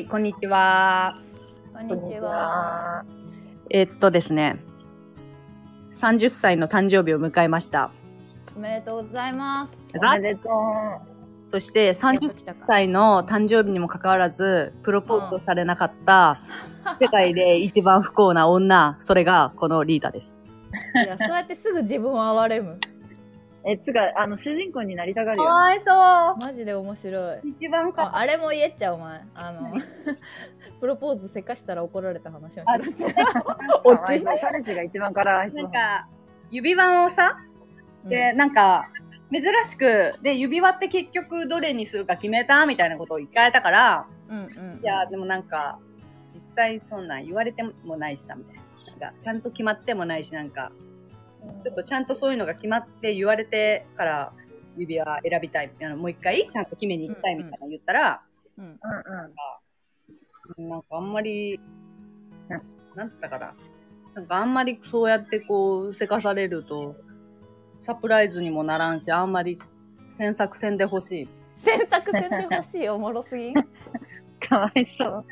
はい、こんにちは。こんにちは。えっとですね、30歳の誕生日を迎えました。おめでとうございます。ざおめでとそしてやっ30と来たか歳の誕生日にもかかわらず、プロポーズをされなかった、世界で一番不幸な女、それがこのリーダーです。いや、そうやってすぐ自分を憐れむ。う。え、つか、あの、主人公になりたがるよ。かわいそうマジで面白い。一番かああれも言えっちゃう、お前。あの、プロポーズせかしたら怒られた話をあしろ。かわいそう彼氏が一番から。なんか、指輪をさ、で、なんか、珍しく、で、指輪って結局どれにするか決めたみたいなことを聞かれたから、うん、うんうん。いや、でもなんか、実際そんなん言われてもないしさ、みたいな。なんか、ちゃんと決まってもないし、なんか、ちょっとちゃんとそういうのが決まって言われてから、指輪選びたい、あの、もう一回、ちゃんと決めに行きたいみたいなの言ったら、うん。うんうん。なんかあんまり、ななんつったかな。なんかあんまりそうやってこう、せかされると、サプライズにもならんし、あんまり詮索せんでほしい。選択戦で欲しい、おもろすぎん。かわいそう。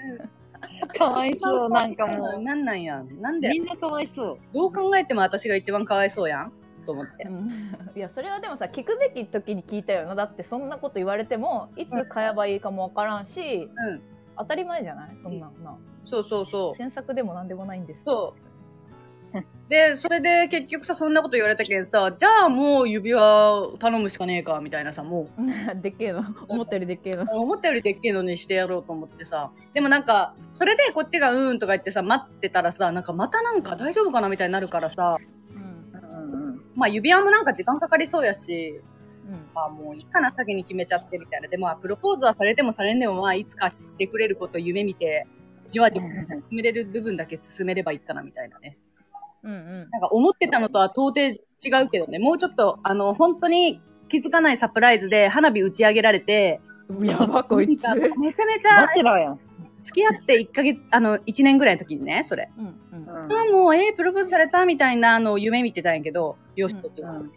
かわいそう、なんかもう。なんなんやん。なんでみ、んなかわいそう。どう考えても私が一番かわいそうやんと思って。うん いや、それはでもさ、聞くべき時に聞いたよな。だって、そんなこと言われても、いつ買えばいいかもわからんし、うん。当たり前じゃない？そんなんな。そうそうそう。詮索でもなんでもないんです。そうで、それで結局さ、そんなこと言われたけんさ、じゃあもう指輪頼むしかねえか、みたいなさ、もう。でっけえの。思ったよりでっけえの。う、思ったよりでっけえのにしてやろうと思ってさ。でもなんか、それでこっちがうーんとか言ってさ、待ってたらさ、なんかまたなんか大丈夫かなみたいになるからさ、うん。うんうん。まあ指輪もなんか時間かかりそうやし、うん。まあもういいかな、先に決めちゃってみたいな。でもまあプロポーズはされてもされんでもまあいつかしてくれることを夢見て、じわじわ進めれる部分だけ進めればいいかなみたいなね。うんうん。なんか思ってたのとは到底違うけどね、もうちょっと、あの、本当に気づかないサプライズで花火打ち上げられて、やば、こいつ。めちゃめちゃ。付き合って1ヶ月、あの、1年ぐらいの時にね、それ。うんうん。うんあもう、えー、プロポーズされたみたいなのを夢見てたんやけど、よしとって。うんなんか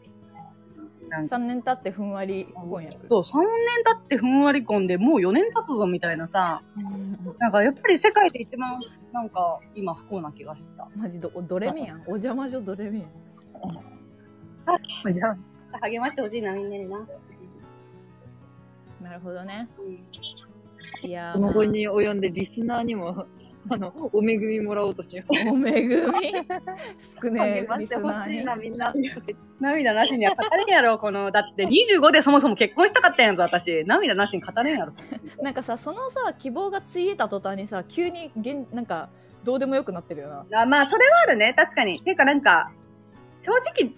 3年経ってふんわり婚約。そう、3年経ってふんわり込んで、もう4年経つぞみたいなさ、うんなんかやっぱり世界で一番、なんか今不幸な気がした。マジど、ドレミやん。お邪魔女ドレミやん。じゃあ励ましてほしいな、みんなにな。なるほどね。いやー、この後に及んでリスナーにも、あの、お恵みもらおうとしよう。お恵み少ね励まえ、リしてほスナーに。しいな、みんな。涙なしには語れんやろ、この、だって25でそもそも結婚したかったんやぞ、私。涙なしに語れんやろ。なんかさ、そのさ、希望がついえた途端にさ、急にげん、なんか、どうでもよくなってるよな。あまあ、それはあるね、確かに。ていうかなんか、正直、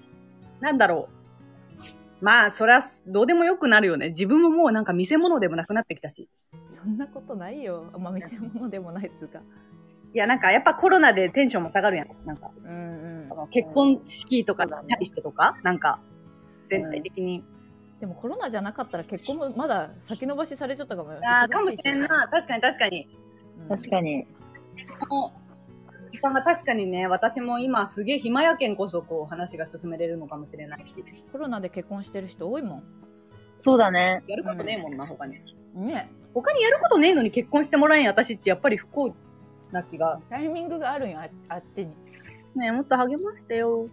なんだろう。まあ、そりゃ、どうでもよくなるよね。自分ももうなんか見せ物でもなくなってきたし。そんなことないよ。まあ、見せ物でもないっつうか。いや、なんかやっぱコロナでテンションも下がるやん。なんか、うんうんあ。の結婚式とかに対してとか、なんか、全体的に。でもコロナじゃなかったら結婚もまだ先延ばしされちゃったかもよ。ああ、かもしれん忙な。確かに確かに。確かに。この時間が確かにね、私も今すげえ暇やけんこそ、こう、話が進めれるのかもしれないし。コロナで結婚してる人多いもそうだね。やることねえもんな、他に。ん。ね他にやることねえのに結婚してもらえんや私っちやっぱり不幸な気が。タイミングがあるんよ、ああっちに。ねえ、もっと励ましてよ。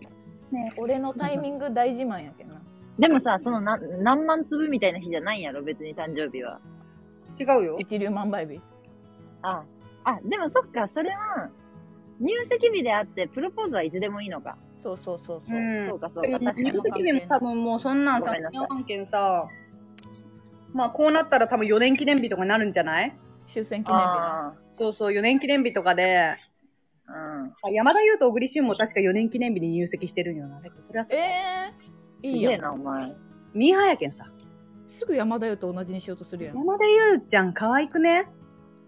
ね俺のタイミング大自慢やけんな。でもさ、そのな何万粒みたいな日じゃないんやろ、別に誕生日は。え。違うよ。一流万倍日。あ、あ、でもそっか、それは、入籍日であって、プロポーズはいつでもいいのか。そうそうそうそう。んそうか、そうか、確かに入。籍日も多分もうそんなんさごめんな、さい日本県さ、まあこうなったら多分4年記念日とかになるんじゃない？終戦記念日そうそう、4年記念日とかで、あ、うん。あ山田優と小栗旬も確か4年記念日に入籍してるんよな。それはそうか。えー、いいやん。すげえな、お前。ミーハーやけんさ。すぐ山田優と同じにしようとするやん。山田優ちゃん可愛くね？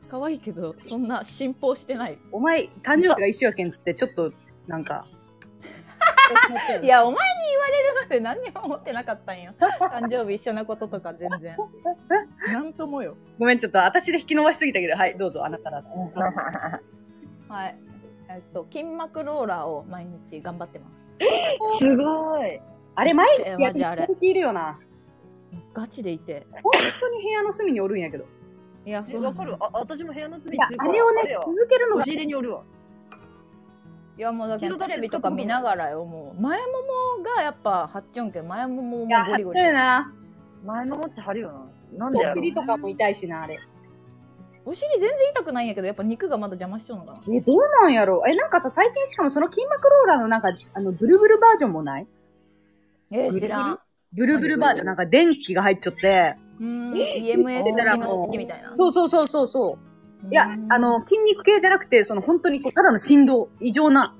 可愛いけど、そんな信奉してない。お前、誕生日が一緒やけんつって、ちょっと、なんか。いや、お前に言われるまで何にも思ってなかったんよ。誕生日一緒なこととか全然。なんともよ。ごめん、ちょっと私で引き伸ばしすぎたけど、はい、どうぞ、あなたら。はい。えっと、筋膜ローラーを毎日頑張ってます。すごい。あれ、毎日えやってマジあれる人いるよな。ガチでいて。本当に部屋の隅におるんやけど。いや、そう。わかるあ、私も部屋の隅いや、あれをね、よ続けるのが押し、入れにおるわ。いや、もうだけど、テレビとか見ながらよ、もう。前ももがやっぱ、はっちゃんけん、前もももゴリゴリ。よな。前ももっち張るよな。なんでやろお尻とかも痛いしな、あれ。お尻全然痛くないんやけど、やっぱ肉がまだ邪魔しちゃうのかな。え、どうなんやろ？え、なんかさ、最近しかもその筋膜ローラーのなんか、あの、ブルブルバージョンもない？えー、知らん。ブルブルバージョン、なんか電気が入っちゃって。うーん、え EMS 機能付きみたいな。そうそうそうそうそう。いやあ、の、筋肉系じゃなくて、その本当にこう、ただの振動、異常な、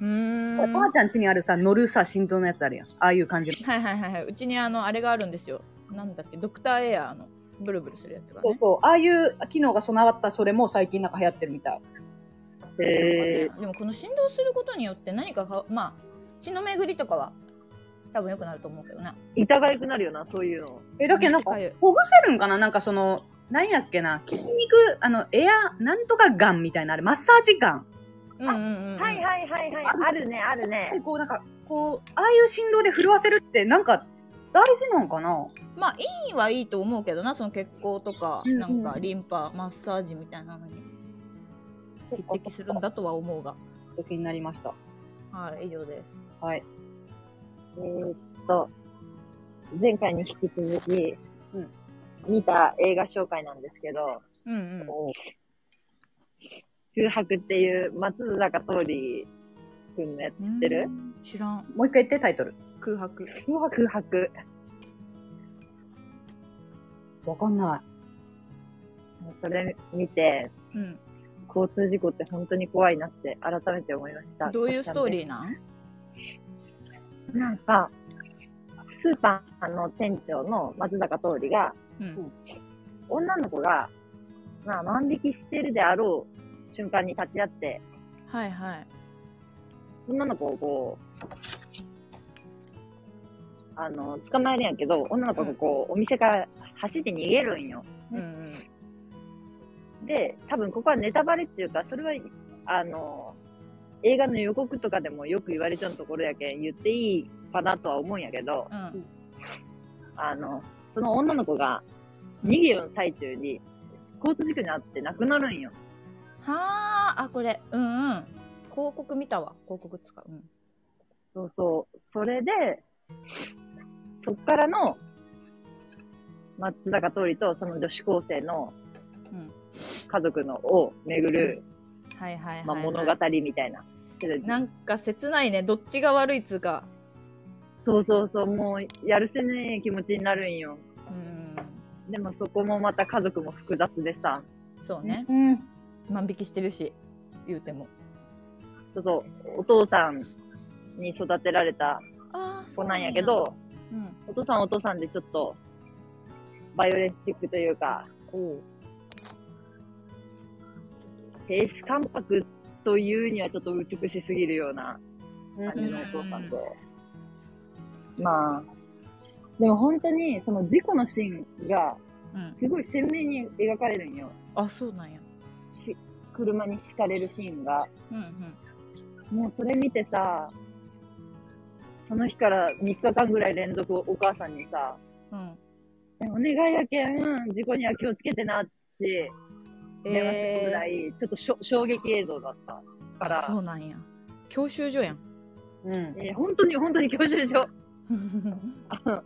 うーん。おばあちゃん家にあるさ、乗るさ、振動のやつあるやん。ああいう感じの。はいはいはいはい。うちにあの、あれがあるんですよ。なんだっけ、ドクターエアーの、ブルブルするやつがね。そうそう。ああいう機能が備わったそれも最近なんか流行ってるみたい。へでもこの振動することによって何かか、まあ、血の巡りとかは多分良くなると思うけどな。ー。痛がゆくなるよな、そういうの。え、だけどなんかほぐせるんかな？なんかその、何やっけな？筋肉、あの、エア、なんとかガンみたいな、あれ、マッサージガン。うんうんうんうん。はいはいはいはい。あるね、あるでね。こうなんか、こう、ああいう振動で震わせるって、なんか、大事なんかな？まあ、いいはいいと思うけどな、その血行とか、うんうんなんかリンパ、マッサージみたいなのに匹敵するんだとは思うが。気になりました。はい、以上です。はい。えーっと、前回に引き続き、うん見た映画紹介なんですけど、うんうん。空白っていう松坂桃李くんのやつ知ってる？うん知らん。もう一回言って、タイトル。空白。空白。空白。わかんなそれ見て、うん。交通事故って本当に怖いなって改めて思いました。どういうストーリーーなん？なんか、スーパーの店長の松坂桃李が、うん。女の子が、まあ、万引きしてるであろう瞬間に立ち会って、はいはい。女の子をこう、あの、捕まえるんやけど、女の子がこう、お店から走って逃げるんよ。うんうん。で、多分ここはネタバレっていうか、それは、あの、映画の予告とかでもよく言われちゃうところやけん、言っていいかなとは思うんやけど、うん。あの、その女の子が逃げようの最中に、交通事故に遭って亡くなるんよ。はあ、あ、これ、うんうん。広告見たわ。広告使う。うん。そうそう。それで、そっからの、松坂桃李とその女子高生のうん家族のを巡る、はいはいはい、まあ、はい。物語みたいな。なんか切ないね。どっちが悪いっつうか。そうそうそう、もうやるせねえ気持ちになるんよ。うん。でもそこもまた家族も複雑でさ、い。そうね。うん。万引きしてるし、言うても。そうそう、お父さんに育てられたああ、子なんやけど、うん。お父さんはお父さんでちょっと、バイオレンスチックというか、おう。亭主関白というにはちょっと美しすぎるような感じのお父さんで。まあ、でも本当にその事故のシーンがうん。すごい鮮明に描かれるんよ。あ、そうなんや。し、車に敷かれるシーンが。うんうん。もうそれ見てさ、その日から3日間ぐらい連続お母さんにさ、うん。お願いやけん、事故には気をつけてなって電話するぐらい、ちょっとしょ衝撃映像だったかあら、そうなんや。教習所やん。うん。えー本当に本当に教習所。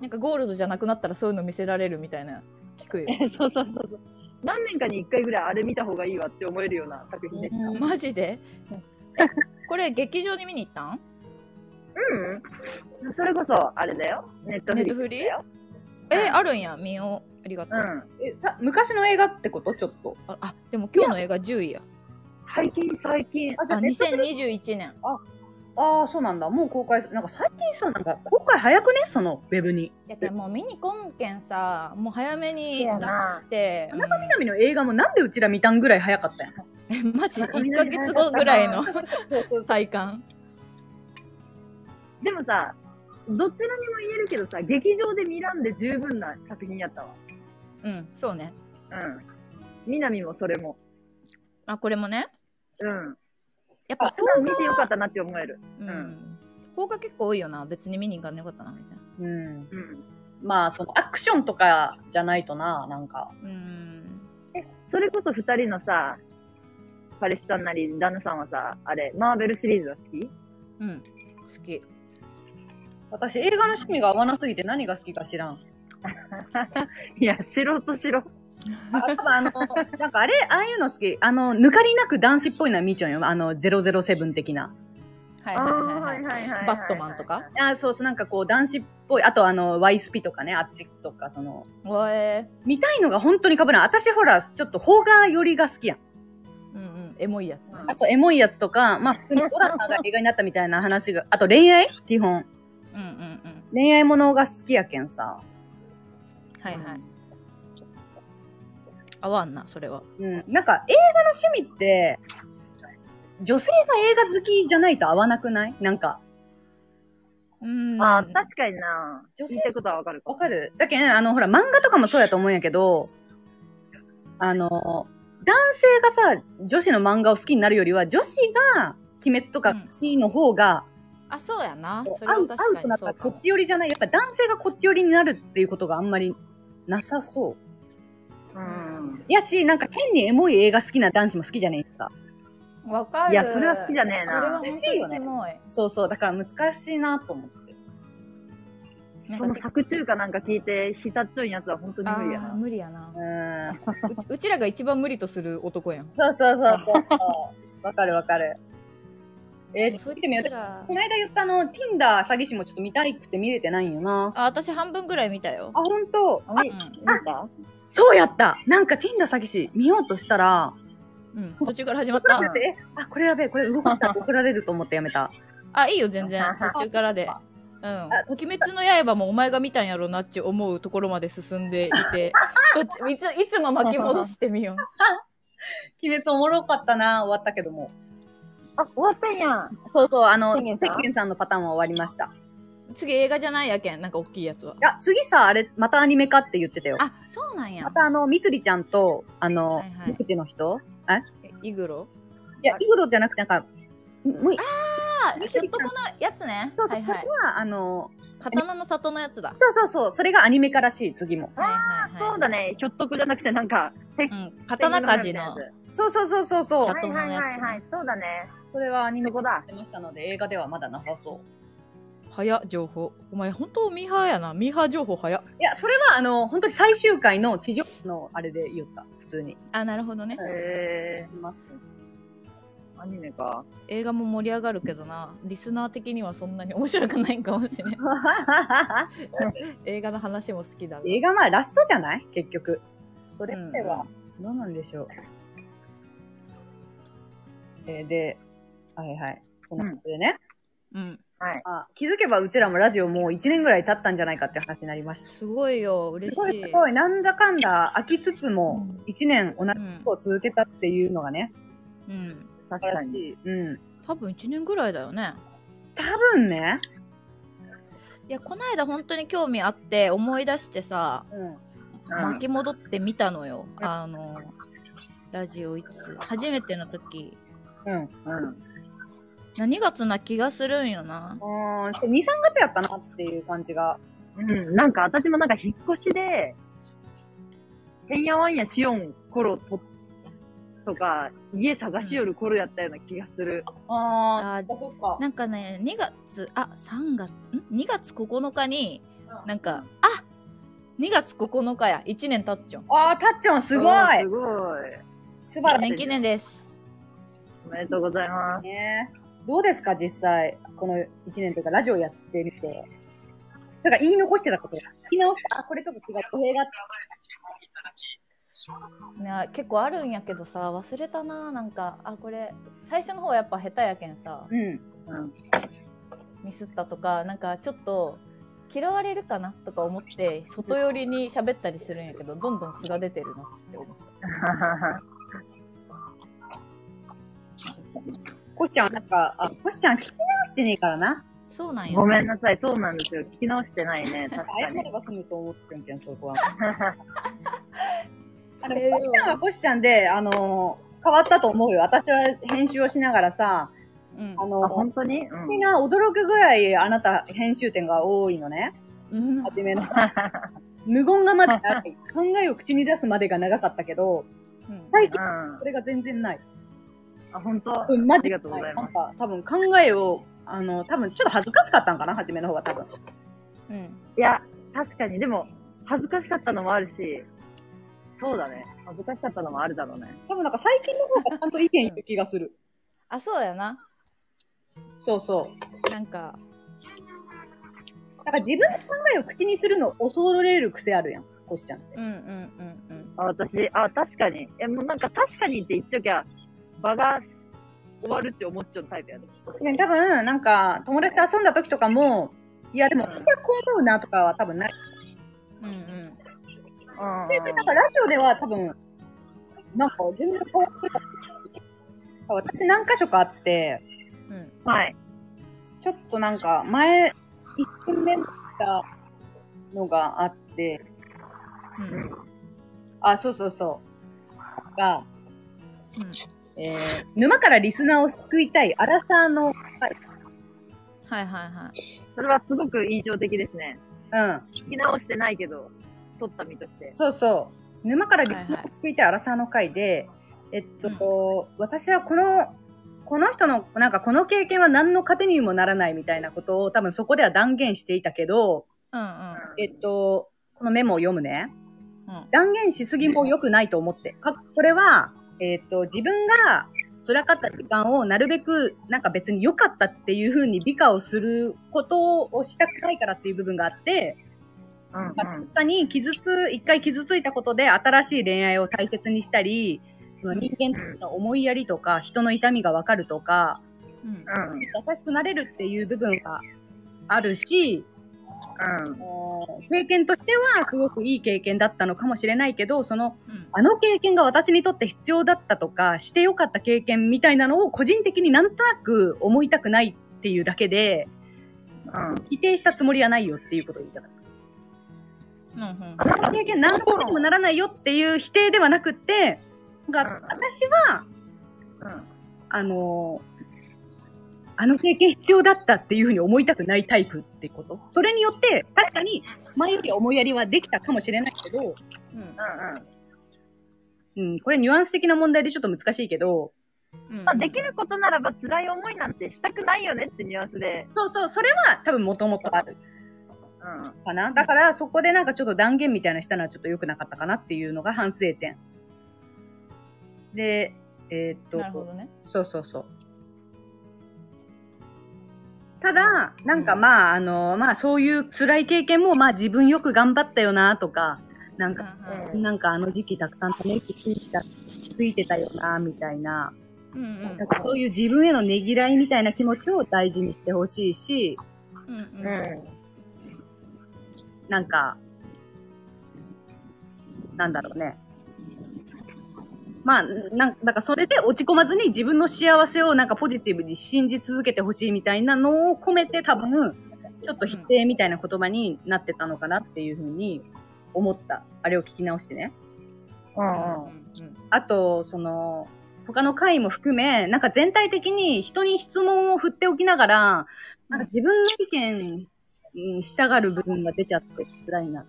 なんかゴールドじゃなくなったらそういうの見せられるみたいな聞くよ。えそうそうそうそう。何年かに1回ぐらいあれ見た方がいいわって思えるような作品でした。う んマジで？え これ劇場に見に行ったん？うん。それこそ、あれだよ。ネットフリックスだよ。え、あるんや。見よう。ありがとう。うん。え、さ、昔の映画ってこと？ちょっと。ああ、でも今日の映画10位や。最近最近。あ、じゃあ、あ、ネットフリ2021年。ああ、そうなんだ。もう公開、なんか最近さ、なんか公開早くね？その、ウェブに。やけんもう見にこんけんさ、もう早めに出して。田中みな実の映画もなんでうちら見たんぐらい早かったんや。え、マジ？田中み ?1 ヶ月後ぐらいの体感。でもさ、どちらにも言えるけどさ、劇場で見らんで十分な作品やったわ。うん、そうね。うん。南もそれも。あ、これもね？うん。やっぱあ、普段見てよかったなって思える。うん。ん邦画結構多いよな。別に見に行かんでよかったな、みたいな。うん。うん。まあ、そのアクションとかじゃないとな、なんか。うん。それこそ二人のさ、彼氏さんなり旦那さんはさ、あれ、マーベルシリーズは好き？うん。好き。私、映画の趣味が合わなすぎて何が好きか知らん。いや、素人しろ。あ、多分あの、なんかあれ、ああいうの好き。あの、抜かりなく男子っぽいのは見ちゃうよ。あの、007的な。はいはいはいはい。はいはいバットマンとか？あ、そうそう、なんかこう、男子っぽい。あとあの、ワイスピとかね、あっちとか、その、おえ見たいのが本当に被らん。私ほら、ちょっと邦画寄りが好きやん。うんうん。エモいやつ。あと、エモいやつとか、まあ、普通にドラマが映画になったみたいな話が、あと恋愛？基本。うんうんうん。恋愛ものが好きやけんさ。はいはい。合わんな、それは。うん。なんか、映画の趣味って、女性が映画好きじゃないと合わなくない？なんか、うん。あー、確かにな。女性聞いたことはわかるかわかるだけん、あの、ほら、漫画とかもそうやと思うんやけど、あの、男性がさ、女子の漫画を好きになるよりは、女子が、鬼滅とか好きの方が、あ、そうやな。それ合う、合は確かうとなったにそうかも。らそっち寄りじゃない？やっぱ男性がこっち寄りになるっていうことがあんまりなさそう。うん。やし、なんか変にエモい映画好きな男子も好きじゃねえですか。わかる。いやそれは好きじゃねえなそれは本当嬉しいよね。そうそう。だから難しいなと思って。その作中かなんか聞いて、浸っちゃうんやつは本当に無理やな。無理やなう。ーん。うちうちらが一番無理とする男やん。そうそうそうそう。わかるわかる。えー、そいと見てみようこ。の間言ったあの、Tinder 詐欺師もちょっと見たくて見れてないんよな。あ、私半分ぐらい見たよ。あ、ほんとあ、見うん見た？そうやったなんか Tinder 詐欺師見ようとしたら、うん。途中から始まった。え、あ、これやべえ、これ動かったら 怒られると思ってやめた。あ、いいよ、全然。途中からで。うん。鬼滅の刃もお前が見たんやろなって思うところまで進んでいて、どっちいついつも巻き戻してみよう。鬼滅おもろかったな終わったけども。あ、終わったんや。そうそう、あの、天元さん天元さんのパターンは終わりました。次映画じゃないやけん、なんか大きいやつは。いや、次さ、あれ、またアニメ化って言ってたよ。あ、そうなんやま。たあの、みつりちゃんと、あの、はいはい無口の人？え？イグロ？いや、イグロじゃなくて、なんか、む、いあ、ひょっとこのやつね。そうそう、はいはいこ。れは、あの、刀の里のやつだ。そうそうそう、それがアニメ化らしい、次も。はいはいはい。そうだね。ひょっとこじゃなくてなんか、てうん。刀鍛冶の。そうそうそうそうそう。さはいはいはいはい。そうだね。それはアニメそこだ化してましたので、映画ではまだなさそう。早っ、情報。お前、本当ミーハーやな。ミーハー情報早っ。いや、それは、あの、本当に最終回の地上のあれで言った、普通に。あ、なるほどね。へします。ー、アニメか。映画も盛り上がるけどな。リスナー的にはそんなに面白くないかもしれん。映画の話も好きだ。映画まあラストじゃない？結局。それでは、どうなんでしょう。えーで、はいはい。そんなことでね、うん。はい。あ。気づけばうちらもラジオもう1年ぐらい経ったんじゃないかって話になりました。すごいよ。嬉すごしい。いすごい。なんだかんだ飽きつつもうん1年同じうんことを続けたっていうのがね。うん。確かに。うん。多分1年ぐらいだよね。多分ね。いや、この間本当に興味あって思い出してさ、うん。うん巻き戻ってみたのよ。あの、ラジオいつ、初めての時、うん。うん。何月な気がするんよな。うーん、2、3月やったなっていう感じが。うん。なんか私もなんか引っ越しで、てんやわんやしよん頃と、とか、家探しよる頃やったような気がする。ああーそっか。なんかね、2月、あ、3月、ん ?2 月9日に、なんか、あ2月9日や。1年経っちゃう。ああ、たっちゃんすごいすごい。素晴らしい年記念です。おめでとうございます。ね。どうですか、実際。この1年というか、ラジオやってみて。それから言い残してたこと。言い直した。あ、これちょっと違う。語弊があっね、結構あるんやけどさ、忘れたな。なんか、あ、これ、最初の方はやっぱ下手やけんさ、うん。うん。ミスったとか、なんかちょっと、嫌われるかな？とか思って、外寄りに喋ったりするんやけど、どんどん素が出てるなって思った。コシちゃん、なんか、あ、コシちゃん聞き直してねえからな。そうなんや。ごめんなさい、そうなんですよ。聞き直してないね、確かに謝れ。ば済むと思ってんけん、そこは。あの、えーコシちゃんはコシちゃんで、あのー変わったと思うよ。私は編集をしながらさ、うんあ。のあ、本当に？うんみんな驚くぐらいあなた編集点が多いのね。うん。初めの。無言がまだない。考えを口に出すまでが長かったけど、うん最近うんそれが全然ない。あ、本当？うん、マジありがとうございますなんか、多分考えを、あの、多分ちょっと恥ずかしかったんかな、初めの方が多分。うん。いや、確かに、でも、恥ずかしかったのもあるし、そうだね。恥ずかしかったのもあるだろうね。多分なんか最近の方がちゃんと意見言う気がする。あ、そうやな。そうそう。なんか、なんか自分の考えを口にするの恐れる癖あるやん、コシちゃんって。うんうんうんあ、私、あ、確かに。え、もうなんか確かにって言っときゃ、場が終わるって思っちゃうタイプやね。ね、多分、なんか、友達と遊んだ時とかも、いや、でも、うん私はこう思うなとかは多分ない。うん。うんうん、で、なんかラジオでは多分、なんか全然変わってた。私何箇所かあって、うん。うん。はい。ちょっとなんか、前、一分目たのがあって、うん。あ、そうそうそう。が、えー、沼からリスナーを救いたい、アラサーの、はい、はいはいはい。それはすごく印象的ですね。うん。聞き直してないけど、撮った身として。そうそう。沼からリスナーを救いたいアラサーの回で、えっと、私はこの、この人の、なんかこの経験は何の糧にもならないみたいなことを多分そこでは断言していたけど、うんうん。えっと、このメモを読むね。うん。断言しすぎも良くないと思って。か、それは、えっと、自分が辛かった時間をなるべく、なんか別に良かったっていう風に美化をすることをしたくないからっていう部分があって、うん、うん。まあ確かに傷つ、一回傷ついたことで新しい恋愛を大切にしたり、その人間の思いやりとか、人の痛みがわかるとか、うん。うん。優しくなれるっていう部分があるし、うん。経験としてはすごくいい経験だったのかもしれないけど、その、うん。あの経験が私にとって必要だったとか、してよかった経験みたいなのを個人的になんとなく思いたくないっていうだけで、うん。否定したつもりはないよっていうことを言いたかった。うんうん。あの経験何のことにもならないよっていう否定ではなくって、なんかうん私は、うん。あのあの経験必要だったっていうふうに思いたくないタイプってこと？それによって、確かに前より思いやりはできたかもしれないけど、うん。うん。うん、これニュアンス的な問題でちょっと難しいけど、うんまあ、できることならば辛い思いなんてしたくないよねってニュアンスで。そうそう、それは多分もともとあるうん。かな？だからそこでなんかちょっと断言みたいなのしたのはちょっと良くなかったかなっていうのが反省点。で、えーっと、なるほどね。そうそうそう。ただ、なんかまあ、あの、まあそういう辛い経験もまあ自分よく頑張ったよなとか、なんか、うんなんかあの時期たくさんため息ついた、ついてたよな、みたいな、うんうん。なんかそういう自分へのねぎらいみたいな気持ちを大事にしてほしいし、うんうん。なんか、なんだろうね。まあ、なんだからそれで落ち込まずに自分の幸せをなんかポジティブに信じ続けてほしいみたいなのを込めて多分、ちょっと否定みたいな言葉になってたのかなっていうふうに思った。あれを聞き直してね。うん。うん。うんあと、その、他の回も含め、なんか全体的に人に質問を振っておきながら、なんか自分の意見に従う部分が出ちゃって辛いな。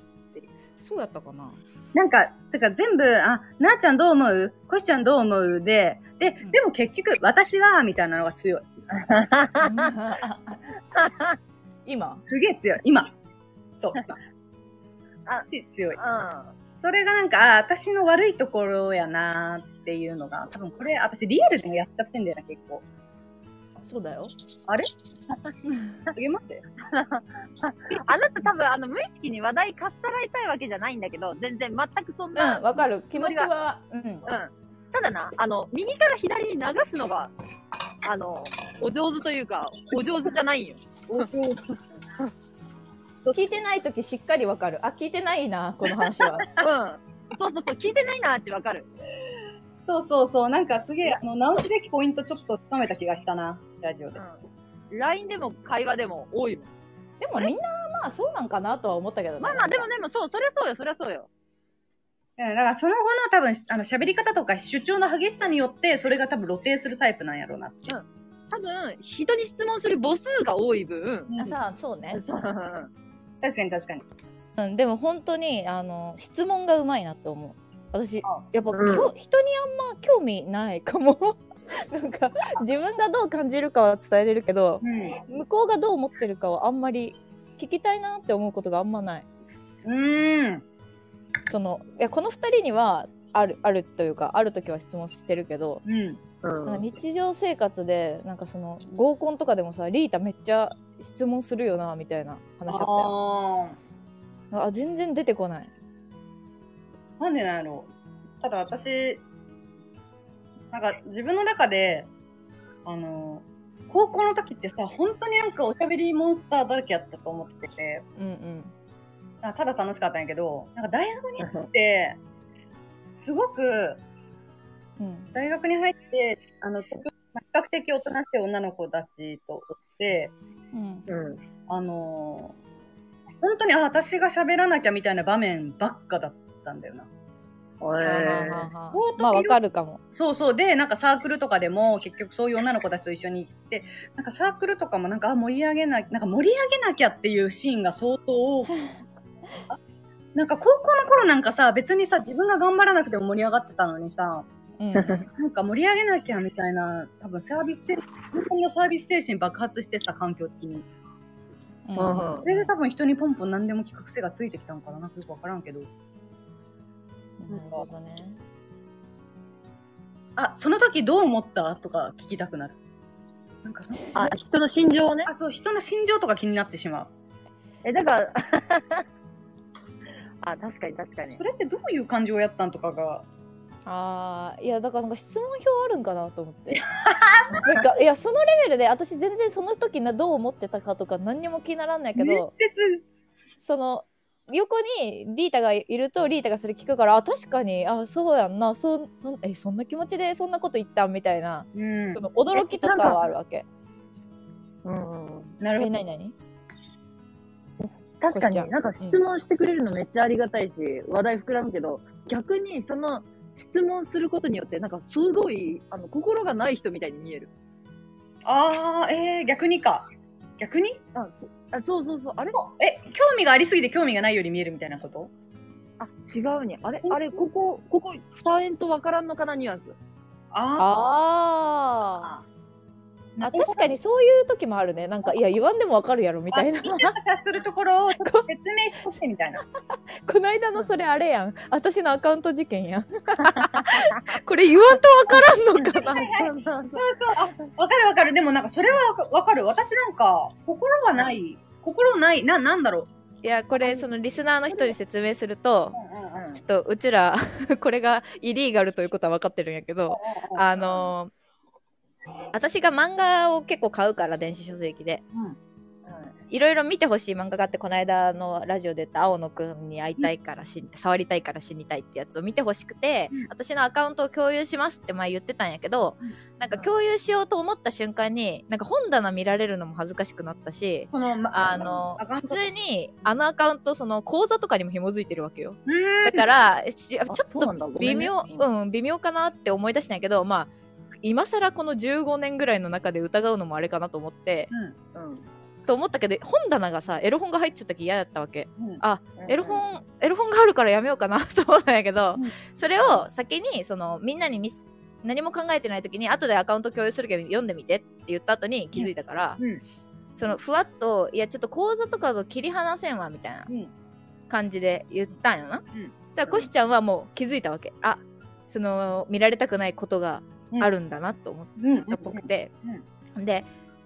そうやったかな。なんか、てか全部、あ、なあちゃんどう思う？こしちゃんどう思う？で、で、うんでも結局、私は、みたいなのが強い。今？すげえ強い。今。そう。今あち強い。うそれがなんか、あ私の悪いところやなっていうのが、多分これ、私リアルでもやっちゃってんだよな、結構。そうだよ。あれ？あげます？あなた多分あの無意識に話題かっさらいたいわけじゃないんだけど、全然全くそんうん、な。わかる。気持ちは、うん。うん。ただな、あの、右から左に流すのが、あの、お上手というか、お上手じゃないよ。聞いてないときしっかりわかる。あ、聞いてないな、この話は。うん。そうそうそう、聞いてないなってわかる。そうそうそう。なんかすげえ、あの、直すべきポイントちょっとつかめた気がしたな、ラジオで。うん。LINE でも会話でも多いもん。でもみんな、まあそうなんかなとは思ったけどね。まあまあ、でもでもそう、そりゃそうよ、そりゃそうよ。うんだからその後の多分、あの、喋り方とか主張の激しさによって、それが多分露呈するタイプなんやろうなって。多分、人に質問する母数が多い分、あさあ、そうね。確かに確かに。うん、でも本当にあの質問がうまいなって思う私あやっぱ、うん。人にあんま興味ないかも。なんか自分がどう感じるかは伝えれるけどうん。向こうがどう思ってるかはあんまり聞きたいなって思うことがあんまない。うーん。そのいやこの2人にはあるあるというかある時は質問してるけどうん。うんなんか日常生活でなんかその合コンとかでもさリータめっちゃ質問するよなみたいな話だったよ。ああ全然出てこない。ーなんでなんやろう。ただ私、なんか自分の中で、あの、高校の時ってさ、本当になんかおしゃべりモンスターだらけやったと思ってて、うんうん。あただ楽しかったんやけど、なんか大学に行って、すごく、うん大学に入って、あの、比較的おとなしい女の子たちとおって、うん。うん。あのー本当に、あ、私が喋らなきゃみたいな場面ばっかだったんだよな。まあわかるかもそうそう。で、なんかサークルとかでも、結局そういう女の子たちと一緒に行って、なんかサークルとかもなんか、あ、盛り上げな、なんか盛り上げなきゃっていうシーンが相当多なんか高校の頃なんかさ、別にさ、自分が頑張らなくても盛り上がってたのにさ、うんなんか盛り上げなきゃみたいな、多分サービス精、本当のサービス精神爆発してさ、環境的に。うんうんそれで多分人にポンポン何でも企画性がついてきたのかななんかよくわからんけど。なるほどねあ、その時どう思った？とか聞きたくなる。なんかあ、人の心情をね。あ、そう、人の心情とか気になってしまう。え、だから、あ、確かに確かにそ。れってどういう感情をやったんとかが。ああいやだからなんか質問票あるんかなと思って なんかいやそのレベルで私全然その時などう思ってたかとか何にも気にならんないけ面ど接。その横にリータがいるとリータがそれ聞くからあ確かにあそうやんなそそんえそんな気持ちでそんなこと言ったんみたいな、うんそ。の驚きとかはあるわけうんうん。えなるほど。何何？確かに、なんか質問してくれるのめっちゃありがたいし、話題膨らむけど、逆にその質問することによって、なんかすごい、あの、心がない人みたいに見える。あー、えー、逆にか。逆に？あ、そあそうそうそう。あれ？え、興味がありすぎて興味がないように見えるみたいなこと？あ、違うに。あれ？あれ、ここ、ここ、伝えんとわからんのかなニュアンス。ああーあ確かにそういう時もあるねなんかいや言わんでもわかるやろみたいなあ。察するところを説明してほしいみたいな。こないだのそれあれやん私のアカウント事件やん これ言わんとわからんのかな？そうそうあ、わかるわかる。でもなんかそれはわかわかる。私なんか、心はない。心ない。な、なんだろう？いやこれそのリスナーの人に説明するとちょっとうちら これがイリーガルということは分かってるんやけどあのー私が漫画を結構買うから電子書籍でうんいろいろ見てほしい漫画があってこの間のラジオで言った青野くんに会いたいからし、触りたいから死にたいってやつを見てほしくて、うん。私のアカウントを共有しますって前言ってたんやけど、うん。なんか共有しようと思った瞬間になんか本棚見られるのも恥ずかしくなったしこの、まあの普通にあのアカウントその口座とかにも紐づいてるわけよ。だからえちちょっと微妙うん微妙かなって思い出したんやけどまあ今更この15年ぐらいの中で疑うのもあれかなと思ってうん。うん。と思ったけど本棚がさエロ本が入っちゃった時嫌だったわけ。うん。あエロ本エロ本があるからやめようかな と思ったんやけど、うんそれを先にそのみんなに見す何も考えてない時に後でアカウント共有するけど読んでみてって言った後に気づいたから、うん。そのふわっといやちょっと講座とかが切り離せんわみたいなうん。感じで言ったんよな、うん。だからコシちゃんはもう気づいたわけ。あその見られたくないことがあるんだなと思っうんたっぽくて、で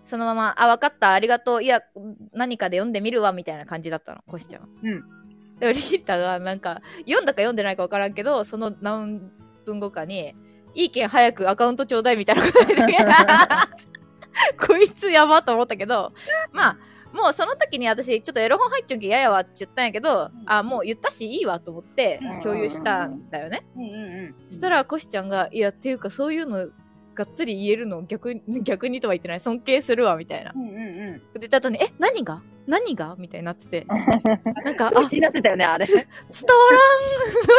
そのまま「あ分かったありがとういや何かで読んでみるわ」みたいな感じだったのコシちゃんは。うんでもリータがなんか読んだか読んでないか分からんけどその何分後かに「いいけん早くアカウントちょうだい」みたいなこと言って こいつやばと思ったけどまあもうその時に私ちょっとエロ本入っちゃうけ嫌やわって言ったんやけど、うんあもう言ったしいいわと思ってうん共有したんだよね。うんうんうんそしたらコシちゃんが「いやっていうかそういうのがっつり言えるの逆に 逆にとは言ってない尊敬するわ」みたいな。うんうんうんって言った後に「え何が？何が?」みたいになってて なんかあ気になってたよね、あれ。伝わ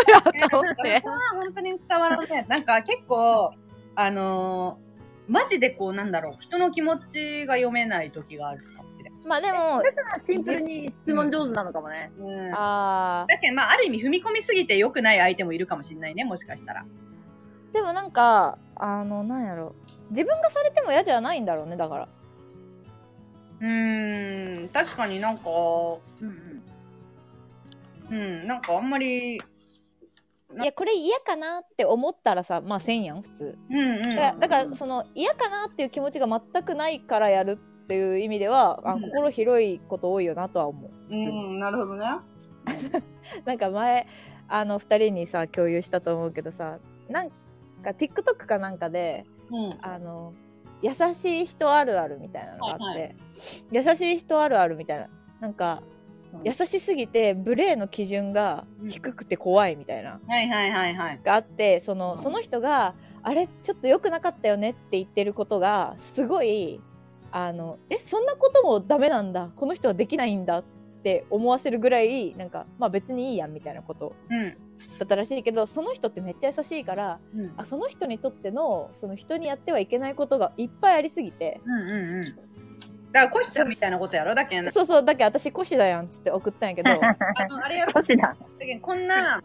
らんのやと思って。本当に伝わらんね。なんか結構、あのーマジでこうなんだろう、人の気持ちが読めない時があるか。まあでも、だからシンプルに質問上手なのかもね。うん。あだけど、まあ、ある意味踏み込みすぎて良くない相手もいるかもしれないね、もしかしたら。ーでもなんか、あの、なんやろ。自分がされても嫌じゃないんだろうね、だから。うーん、確かになんか、うんうん。うん、なんかあんまり、いや、これ嫌かなって思ったらさ、まあせんやん、普通。うんうん。だから、だからその嫌かなっていう気持ちが全くないからやるっていう意味では、あうん心広いこと多いよなとは思う。うん、なるほどね。なんか前あの2人にさ共有したと思うけどさなんか TikTok かなんかでうん。あの優しい人あるあるみたいなのがあって、はいは優しい人あるあるみたいななんかうん優しすぎて無礼の基準が低くて怖いみたいな、はいはいはいはい。があってそのその人があれちょっと良くなかったよねって言ってることがすごいあのえそんなこともダメなんだこの人はできないんだって思わせるぐらいなんかまあ別にいいやんみたいなことうん。だったらしいけどその人ってめっちゃ優しいからうん。あその人にとってのその人にやってはいけないことがいっぱいありすぎて。うんうんうん。だから、コシちゃんみたいなことやろ？だけど、そうそうだけど私コシだやんっつって送ったんやけど。あの、あれやろ。星だ。だこんな、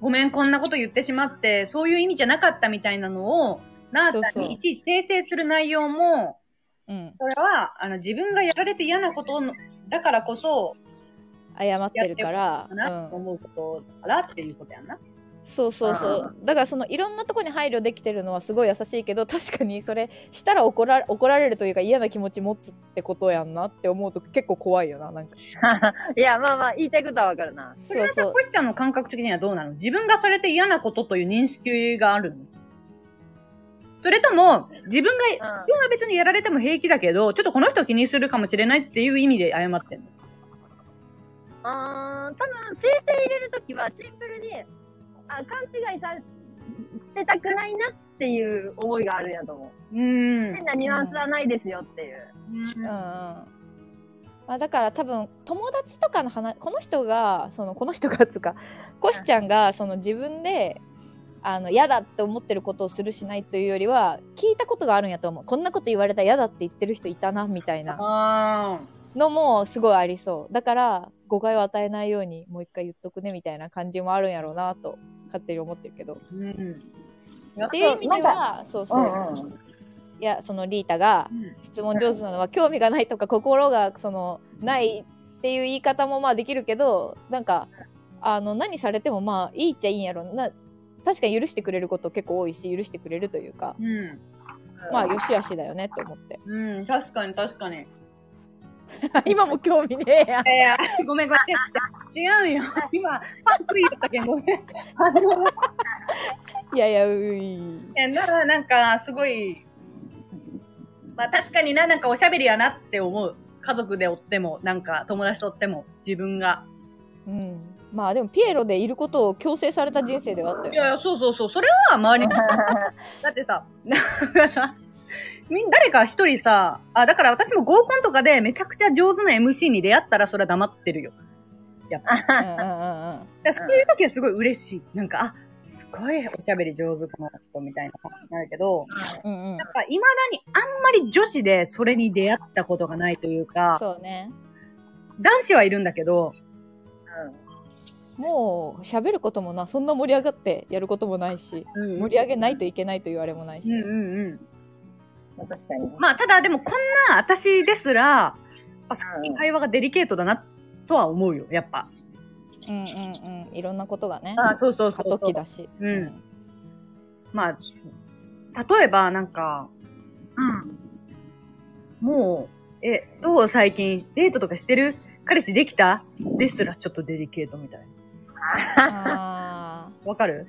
ごめん、こんなこと言ってしまって、そういう意味じゃなかったみたいなのを、なあちゃそうそう。んにいちいち訂正する内容も、うん。それは、あの、自分がやられて嫌なことのだからこそ、謝ってるからかなと思うことだからっていうことやんな。そうそうそう。だからそのいろんなとこに配慮できてるのはすごい優しいけど確かにそれしたら怒ら怒られるというか嫌な気持ち持つってことやんなって思うと結構怖いよななんか。いや、まあまあ、言いたいことはわかるな。それはさ、そうそうコシちゃんの感覚的にはどうなの？自分がされて嫌なことという認識があるの？それとも、自分が、自分は別にやられても平気だけど、ちょっとこの人を気にするかもしれないっていう意味で謝ってんの？あー多分、訂正入れるときはシンプルに、あ、勘違いさせたくないなっていう思いがあるんやと思う。うーん。変なニュアンスはないですよっていう。うんうんまあ、だから多分友達とかの話この人がそのこの人がつうかコシちゃんがその自分であの嫌だって思ってることをするしないというよりは聞いたことがあるんやと思う。こんなこと言われたら嫌だって言ってる人いたなみたいな。あのもすごいありそう。だから誤解を与えないようにもう一回言っとくねみたいな感じもあるんやろうなと勝手に思ってるけど。ー。うん。っていう意味ではそうそう、うんうん。いやそのリータが質問上手なのは興味がないとか心がそのないっていう言い方もまあできるけどなんかあの何されてもまあいいっちゃいいんやろ。な確かに許してくれること結構多いし許してくれるというかうん。まあよしあしだよねって思ってうん、確かに確かに。今も興味ねえやいやいや、ごめんごめん。違うよ。今、パックリ言ったけんごめん。あの、いやいやういえ、なら、なんか、すごい、まあ確かにな、なんかおしゃべりやなって思う。家族でおっても、なんか友達とおっても、自分が。うんまあでもピエロでいることを強制された人生ではあったよいやいや、そうそうそう。それは周りに。だってさ、なんかさ、みん、誰か一人さ、あ、だから私も合コンとかでめちゃくちゃ上手な MC に出会ったらそれは黙ってるよ。うんうんうんうんだからそういう時はすごい嬉しい。なんか、あ、すごいおしゃべり上手この人みたいな感じになるけど、うんうんなんか未だにあんまり女子でそれに出会ったことがないというか、そうね男子はいるんだけど、もう喋ることもなそんな盛り上がってやることもないしうん盛り上げないといけないと言われもないし、うんうんうん。まあ確かに。まあ、ただでもこんな私ですら、あそこに会話がデリケートだなとは思うよ、やっぱ。うんうんうんいろんなことがねあそうそうそう過渡期だしうんまあ、例えばなんか、うん。もう、え、どう最近デートとかしてる彼氏できた？ですらちょっとデリケートみたいな。あ わかる？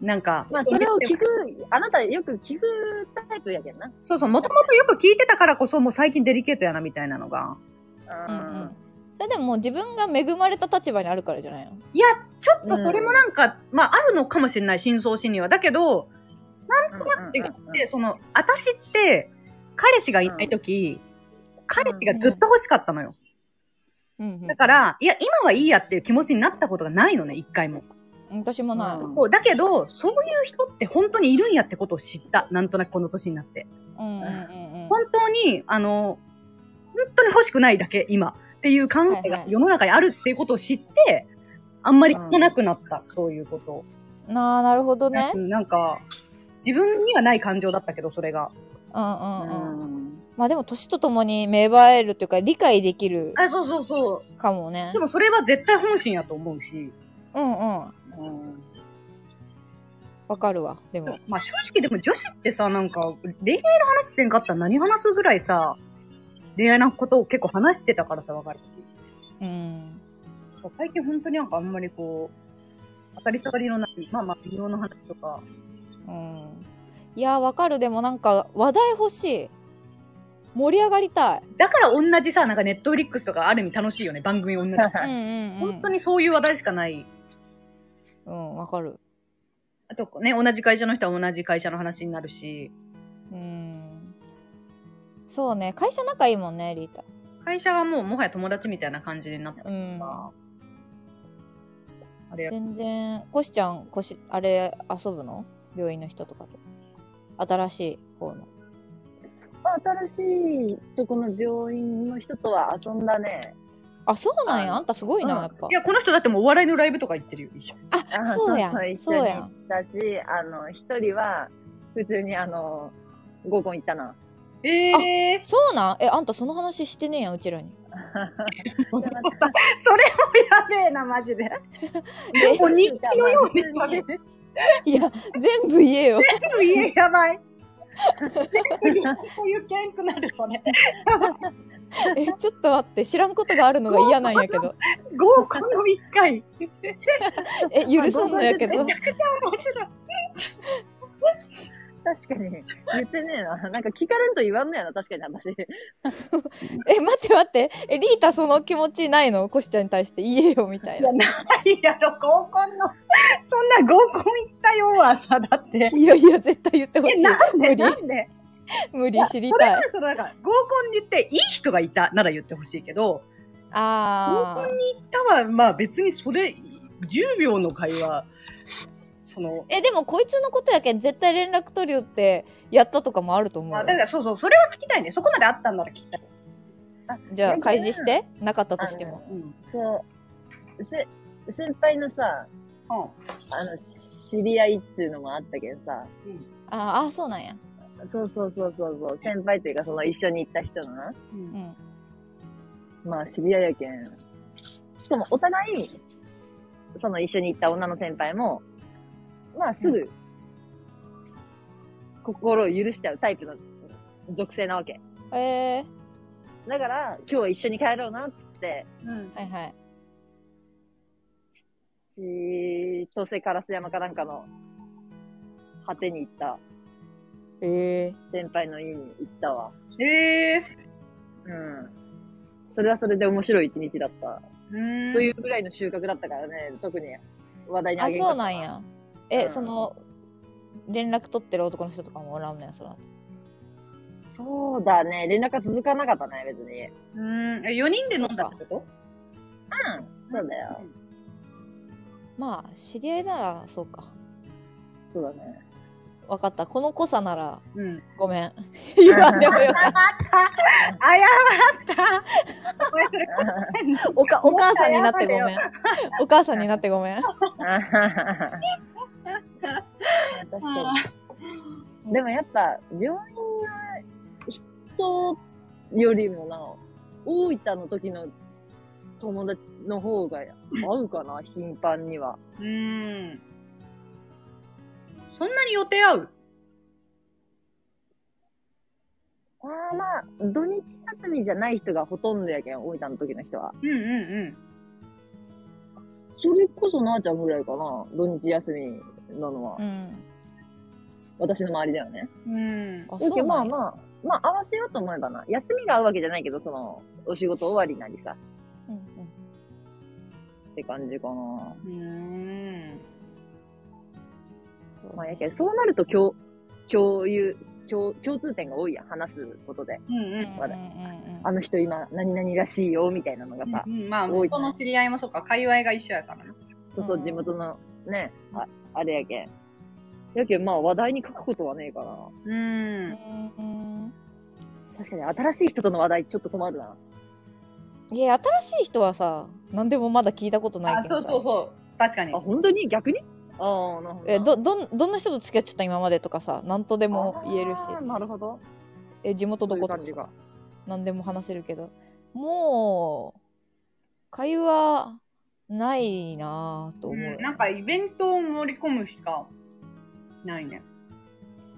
なんか、まあ、それを聞く、あなたよく聞くタイプやけんな。そうそう、もともとよく聞いてたからこそもう最近デリケートやなみたいなのが。ーうんうんそれでももう自分が恵まれた立場にあるからじゃないの？いや、ちょっとこれもなんか、まああるのかもしれない、深層心理は。だけど、うん。って言って、その、私って、彼氏がいないとき、彼氏がずっと欲しかったのよ。うんうんだから、いや、今はいいやっていう気持ちになったことがないのね、一回も。私もない、うんそう、だけど、そういう人って本当にいるんやってことを知った。なんとなくこの年になって。うんうんうんうん本当に、あの、当に欲しくないだけ、今。っていう考えがはいはい世の中にあるっていうことを知って、あんまり聞かなくなった、そういうこと。なあ、なるほどね。うんなんか、自分にはない感情だったけど、それが。うんうんううん。ん。まあでも年とともに芽生えるっていうか理解できるあ、そうそうそう。かもねで。もそれは絶対本心やと思うし。うんうん。うん。わかるわ。でも。まあ正直でも女子ってさ、なんか、恋愛の話せんかったら何話すぐらいさ、恋愛のことを結構話してたからさ、わかる。うん。最近本当になんかあんまりこう、当たり障りのない、まあまあ美容の話とか、うん。いや、わかる。でもなんか話題欲しい。盛り上がりたい。だから同じさ、なんかネットフリックスとかある意味楽しいよね、番組同じ。本当にそういう話題しかない。うん、わかる。あとね、同じ会社の人は同じ会社の話になるし、うん。そうね。会社仲いいもんね、リータ。会社はもうもはや友達みたいな感じになったかうん。ら、あれ、全然、コシちゃん、コシ、あれ、遊ぶの？病院の人とかと。新しい方の。新しいとこの病院の人とは遊んだね。あ、そうなんや。ああんたすごいな、うんやっぱい。や、この人だってもうお笑いのライブとか行ってるよ、一緒に。あ、あそうやそう。一緒に行そうや。ったし、あの、一人は、普通にあの、合コン行ったな。ええー、そうなん？え、あんたその話してねえやん、うちらに。それもやべえな、マジで。え、もう日記のようにやべえ。いや、全部言えよ。いえ、やばい。くなる、それ。え、ちょっと待って、知らんことがあるのが嫌なんやけど。合コンの一回。え、許すんのやけど。面白い。確かに。言ってねえな。なんか聞かれんと言わんのやな、確かに私。え、待って待って。え、リータその気持ちないの？コシちゃんに対して言えよ、みたいな。いや、ないやろ、合コンの。そんな合コン行ったよはさ、だって。いやいや、絶対言ってほしえ、い。なんで？無理な。んで？無理、知りたい。そのなんか合コンに行っていい人がいたなら言ってほしいけど、あ他はまあ別にそれ、10秒の会話、その、ー。え、でもこいつのことやけん、絶対連絡取るよって、やったとかもあると思うあよ。だからそうそう、それは聞きたいね。そこまであったんなら聞きたい。じゃあ、開示して？なかったとしても。うん。そう。せ、先輩のさ、あの、知り合いっていうのもあったけどさ、あーあー、そうなんや。そうそうそうそうそう、先輩というかその一緒に行った人の？な、うん。うん。まあ知り合いやけん。しかもお互い、その一緒に行った女の先輩も、まあすぐ、心を許しちゃうタイプの属性なわけ。えだから、今日は一緒に帰ろうなって、うん。ー、はいはい。千歳烏山かなんかの果てに行ったえ先輩の家に行ったわ。ええうん。それはそれで面白い一日だった。ー。というぐらいの収穫だったからね、特に話題にー、あ、あげんかったそうなんや。え、うんその、連絡取ってる男の人とかもおらんのや、その。そうだね。連絡が続かなかったね、別に。うん。え、4人で飲んだってこと？うん。そうだよ。まあ、知り合いなら、そうか。そうだね。わかった。この濃さなら、うん。ごめん。言わんでもよかった。謝ったおか、お母さんになってごめん。お母さんになってごめん。確かに。でもやっぱ、病院の人よりもな、大分の時の友達の方が合うかな、頻繁には。うーん。そんなに予定合う？ああまあ、土日休みじゃない人がほとんどやけん、大分の時の人は。うんうんそれこそなあちゃんぐらいかな、土日休みなのは。うん。私の周りだよね。うん。だけどそうなんや。まあまあ、まあ合わせようと思えばな。休みが合うわけじゃないけど、その、お仕事終わりなりさ、うんうんって感じかな。うーん。まあやけど、そうなると共、共有、共、共通点が多いやん、話すことで。うんうん。うんうんうんあの人今、何々らしいよ、みたいなのがさ、うん、まあ、多い元の知り合いもそうか、界隈が一緒やからな。そうそう、地元のね、ああれやけん。やけん、まあ話題に書くことはねえかな。うん。うん確かに新しい人との話題ちょっと困るな。いや、新しい人はさ、何でもまだ聞いたことないあ、そうけどさ。そうそう。確かにあ、。本当に？逆に？ああ、なるほどな。え、ど、どん、どんな人と付き合っちゃった今までとかさ、何とでも言えるし。なるほど。え、地元どことかさそういう感、何でも話せるけど。もう、会話、ないなぁと思うよ、うんなんかイベントを盛り込むしかないね。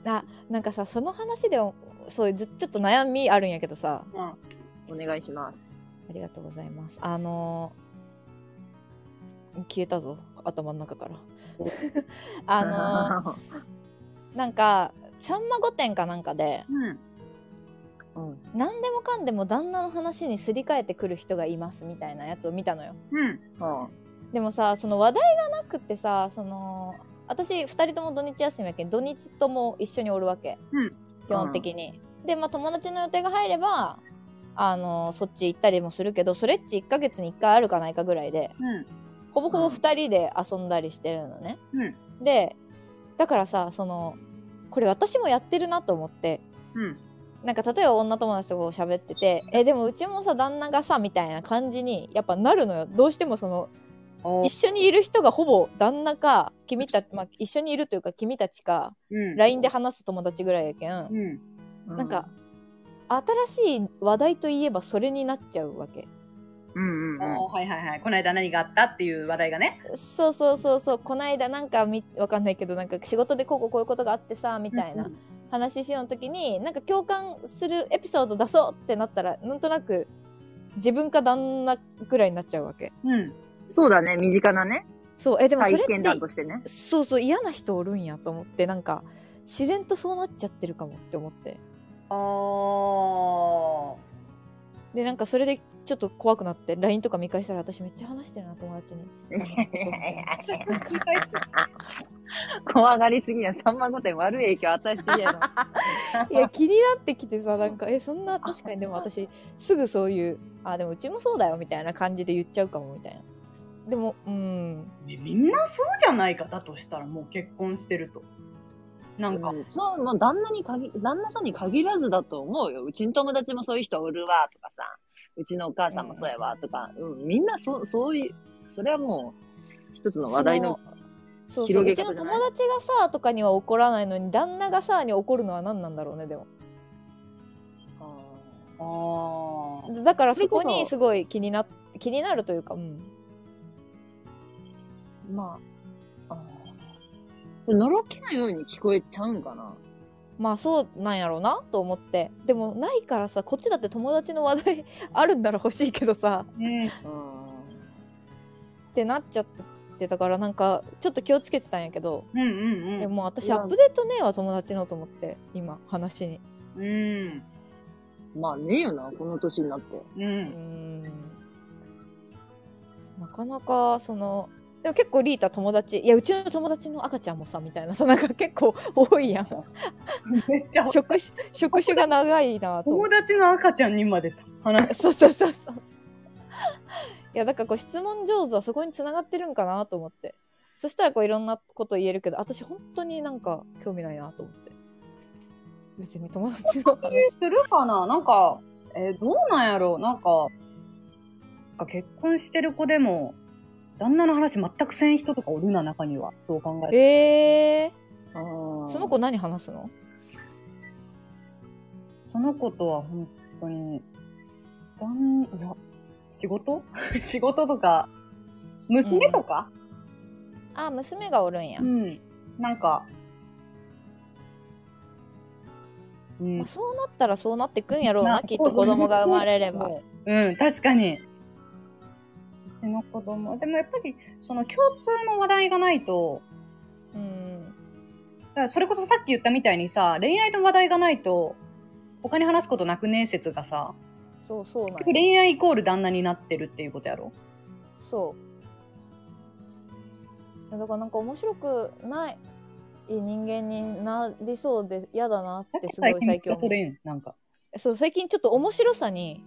あ、なんかさ、その話でも、そういうず、ちょっと悩みあるんやけどさ、うん。お願いします。ありがとうございます。あのー消えたぞ、頭の中から。あのー なんか、さんま御殿かなんかで、うん。うん。何でもかんでも旦那の話にすり替えてくる人がいますみたいなやつを見たのよ。うん。あでもさ、その話題がなくってさ、その、私2人とも土日休みやけん土日とも一緒におるわけ、うん基本的に、でまあ友達の予定が入ればあのそっち行ったりもするけどそれっち1ヶ月に1回あるかないかぐらいでうん。ほぼほぼ2人で遊んだりしてるのね、うん。でだからさそのこれ私もやってるなと思ってうん。なんか例えば女友達とこう喋ってて「えでもうちもさ旦那がさ」みたいな感じにやっぱなるのよどうしてもそのお一緒にいる人がほぼ旦那か君たち、まあ、一緒にいるというか君たちかうん。LINE で話す友達ぐらいやけん、うん。あなんか、新しい話題といえばそれになっちゃうわけうんうんうん。おはいはいはい。この間何があったっていう話題がね。そうそうそうそうこないだなんかみわかんないけどなんか仕事でこうこうこういうことがあってさみたいなうん話しようの時になんか共感するエピソード出そうってなったらなんとなく自分か旦那ぐらいになっちゃうわけうん。そうだね、身近なね、そうえでもそれ体験談ってとしてね。そうそう嫌な人おるんやと思ってなんか自然とそうなっちゃってるかもって思ってあー。でなんかそれでちょっと怖くなって LINE とか見返したら私めっちゃ話してるな友達に 怖がりすぎや、3万5点悪い影響与えすぎやろ。いや気になってきてさなんかえそんな確かにでも私すぐそういうあでもうちもそうだよみたいな感じで言っちゃうかもみたいなでもうんねみんなそうじゃないかだとしたらもう結婚してると。なんか、うんそう、もう旦那に限、旦那さんに限らずだと思うよ。うちの友達もそういう人おるわ、とかさ。うちのお母さんもそうやわ、とか。うん、みんなそう、そういう、それはもう、一つの話題の。そうそう広げうちの友達がさとかには怒らないのに旦那がさに怒るのは何なんだろうねでもあー。だからそこにすごい気にな気になるというかうんまあ、あーのろけのように聞こえちゃうんかな。まあそうなんやろうなと思ってでもないからさこっちだって友達の話題あるんなら欲しいけどさうん。ってなっちゃってたからなんかちょっと気をつけてたんやけど、うんうんでももう私アップデートねえわ友達のと思って今話にうん。うん。まあねえよな、この年になって。う。うんんなかなかそのでも結構リータ友達いやうちの友達の赤ちゃんもさみたいなさ なんか結構多いやんめっちゃ、職種職種が長いなと友達の赤ちゃんにまで話す。そうそうそうそう。いや、だからこう質問上手はそこに繋がってるんかなと思って。そしたらこういろんなこと言えるけど、私本当になんか興味ないなと思って。別に友達の話。するかな？なんか、えーどうなんやろ？なんか、なんか結婚してる子でも、旦那の話全くせん人とかおるな、中には。どう考えてえあー、ーその子何話すの？その子とは本当に、旦、いや、仕事？仕事とか、娘とか、あ、娘がおるんや。うん、なんか、うん。まあ、そうなったらそうなってくんやろうな、なきっと子供が生まれれば。うん、確かに。の子供。でもやっぱり、その共通の話題がないと、うん。だからそれこそさっき言ったみたいにさ、恋愛の話題がないと、他に話すことなくねえ説がさ、そうそうなんや。恋愛イコール旦那になってるっていうことやろそう。だからなんか面白くない人間になりそうで嫌だなってすごい最近思そうなんか。そう、最近ちょっと面白さに、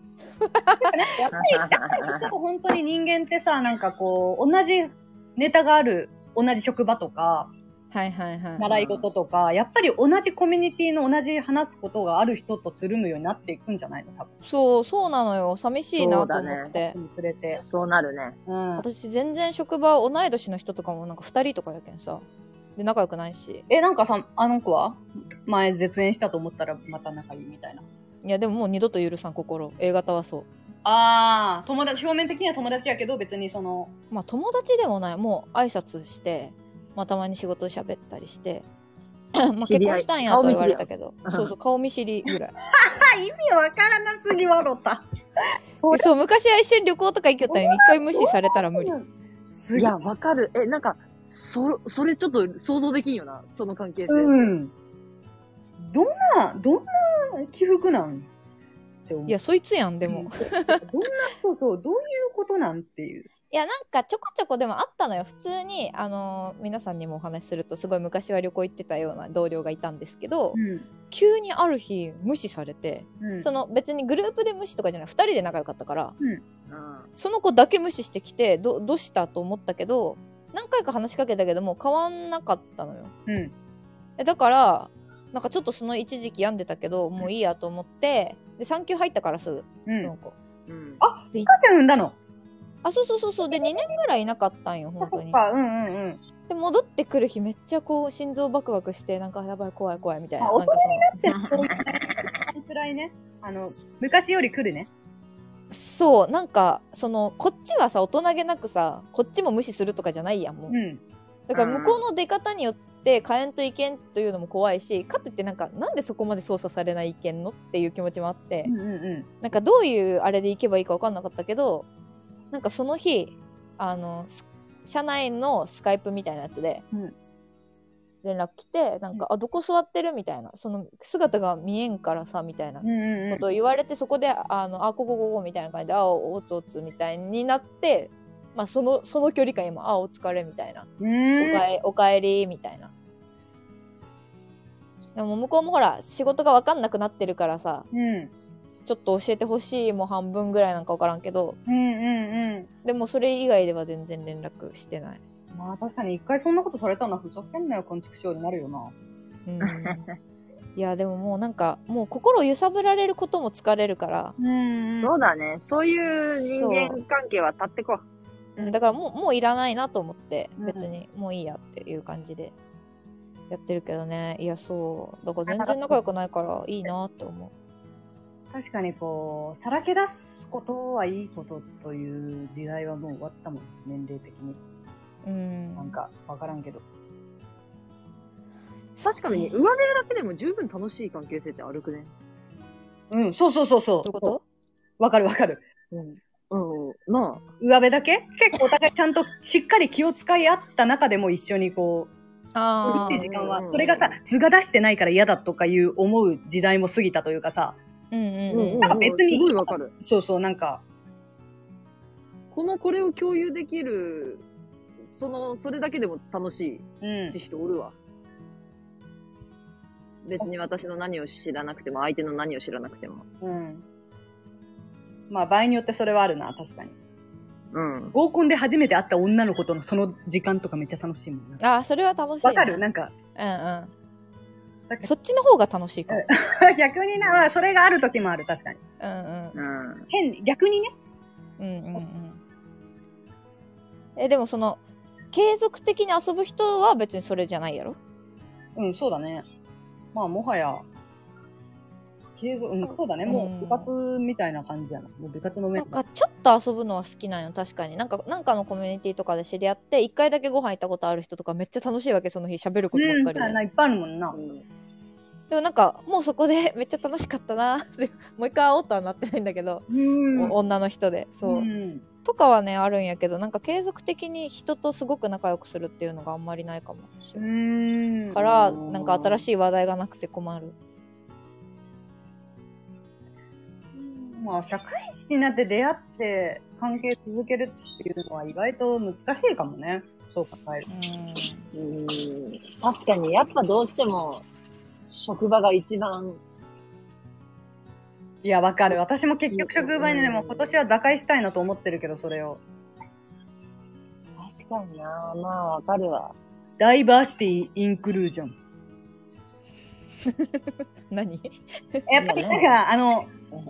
やっぱり、やっぱり本当に人間ってさ、なんかこう、同じネタがある、同じ職場とか、はいはいはい。習い事とか、やっぱり同じコミュニティの同じ話すことがある人とつるむようになっていくんじゃないの多分。そう、そうなのよ。寂しいなと思そうだって。につれて。そうなるね。うん。私全然職場同い年の人とかもなんか2人とかやけんさ。で、仲良くないし。え、なんかさ、あの子は？前絶縁したと思ったらまた仲いいみたいな。いや、でももう二度と許さん心。A 型はそう。ああ、友達、表面的には友達やけど別にその、まあ友達でもない。もう挨拶して、まあたまに仕事で喋ったりして。まあ結知り合い婚したんやとは言われたけど。顔見知りやそうそう、顔見知りぐらい。あ、意味わからなすぎわろた。そそう、昔は一緒に旅行とか行きよったのに一回無視されたら無理。すげえいや、わかる。え、なんか、そ、それちょっと想像できんよな、その関係性。うん。どんな、どんな起伏なん？って思う。いや、そいつやん、でも。うんどんな、そうそう、どういうことなんっていう。いや、なんかちょこちょこでもあったのよ。普通に、あのー皆さんにもお話しすると、すごい昔は旅行行ってたような同僚がいたんですけど、ん。急にある日無視されて、うん。その別にグループで無視とかじゃない、二人で仲良かったから、うん。その子だけ無視してきて、ど、どうしたと思ったけど、何回か話しかけたけども変わんなかったのよ。うん。えだから、なんかちょっとその一時期病んでたけど、もういいやと思って、で、産休入ったからすぐ、うん。うん。あ、赤ちゃん産んだの？あ、そうそうそうそう。で、2年ぐらいいなかったんよ、あ、本当に。そっか、うんうんうん。で、戻ってくる日めっちゃこう、心臓バクバクして、なんかやばい、怖い、怖いみたいな。あなんかで、そういう辛いね。あの、昔より来るね。そう、なんか、その、こっちはさ、大人げなくさ、こっちも無視するとかじゃないやん、もう。うん。だから向こうの出方によって変えんといけんというのも怖いし、かといってなんか、なんでそこまで操作されないけんのっていう気持ちもあって、うんうんうん。なんかどういうあれで行けばいいか分かんなかったけど、なんかその日、あの、す社内のスカイプみたいなやつで、うん。連絡来て、なんか、あ、どこ座ってるみたいな、その姿が見えんからさ、みたいなことを言われて、そこで、あの、あ、ここここみたいな感じで、あ、おつおつみたいになって、まあ、その、その距離感今、あ、お疲れみたいな。うお。かえ、おかえりみたいな。でも向こうもほら、仕事が分かんなくなってるからさ、うん。ちょっと教えてほしいも半分ぐらいなんか分からんけど、うんうんうん。でもそれ以外では全然連絡してない。まあ確かに一回そんなことされたのはふざけんなよ、こんちくしょうになるよな。うん。いや、でももうなんか、もう心揺さぶられることも疲れるから、うんそうだね。そういう人間関係は立ってこうんだからもう、もういらないなと思って、うん別にもういいやっていう感じでやってるけどね。いや、そう。だから全然仲良くないからいいなって思う。確かにこう、さらけ出すことはいいことという時代はもう終わったもん、年齢的に。うん。なんか、わからんけど。う。確かに、上辺だけでも十分楽しい関係性ってあるくね？うん、そうそうそうそう。どういうこと？わかるわかる。うん。うん。な上辺だけ？結構お互いちゃんとしっかり気を使い合った中でも一緒にこう、あっていう時間はうんうんう、んそれがさ、図が出してないから嫌だとかいう思う時代も過ぎたというかさ、うんうんあ。うん。なんか別にすごいわかる。そうそう、なんか、このこれを共有できる、その、それだけでも楽しうんいって。人おるわ。別に私の何を知らなくても、相手の何を知らなくても。うん。まあ場合によってそれはあるな、確かに。うん。合コンで初めて会った女の子とのその時間とかめっちゃ楽しいもんな。ああ、それは楽しいな。わかる？なんか、うんうん。そっちの方が楽しいかも。逆にな、まあそれがある時もある、確かに。うんうん。うん。変、逆にね。うんうんうん。え、でもその、継続的に遊ぶ人は別にそれじゃないやろ？うん、そうだね。まあもはや、継続、うん、そうだね。もう部活みたいな感じやな。もう部活の面なんかちょっと遊ぶのは好きなんよ、確かに。なんか、なんかのコミュニティとかで知り合って、一回だけご飯行ったことある人とかめっちゃ楽しいわけ、その日喋ることばっうん、かりで。な、いっぱいあるもんな。でもなんか、もうそこでめっちゃ楽しかったな。でもう一回会おうとはなってないんだけど、女の人で。そう。うん。とかはね、あるんやけど、なんか継続的に人とすごく仲良くするっていうのがあんまりないかも。私はうん。から、なんか新い。しい話題がなくて困る。まあ社会人になって出会って関係続けるっていうのは意外と難しいかもね。そう考える。うん。うん。確かに、やっぱどうしても、職場が一番、いや、わかる。私も結局職場にでも今年は打開したいなと思ってるけど、それを。確かになまあわかるわ。ダイバーシティ・インクルージョン。何？やっぱりなんか、あの、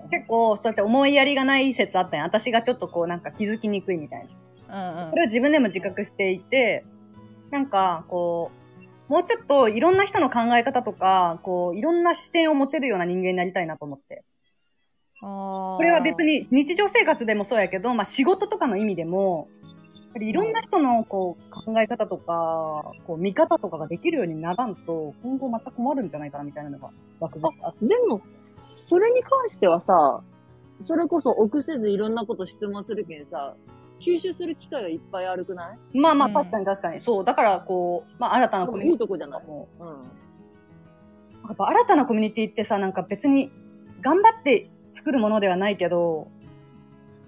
結構そうやって思いやりがない説あったやん。私がちょっとこうなんか気づきにくいみたいな。うんうんそれを自分でも自覚していて、なんかこう、もうちょっといろんな人の考え方とか、こう、いろんな視点を持てるような人間になりたいなと思って。ここれは別に日常生活でもそうやけど、まあ仕事とかの意味でも、やっぱりいろんな人のこう考え方とか、こう見方とかができるようにならんと、今後また困るんじゃないかなみたいなのが漠然とあって。でも、それに関してはさ、それこそ臆せずいろんなこと質問するけんさ、吸収する機会はいっぱいあるくない？まあまあうん確かに確かに。そう。だからこう、まあ新たなコミュいニテいとこじゃない？ィも、うん。やっぱ新たなコミュニティってさ、なんか別に頑張って作るものではないけど、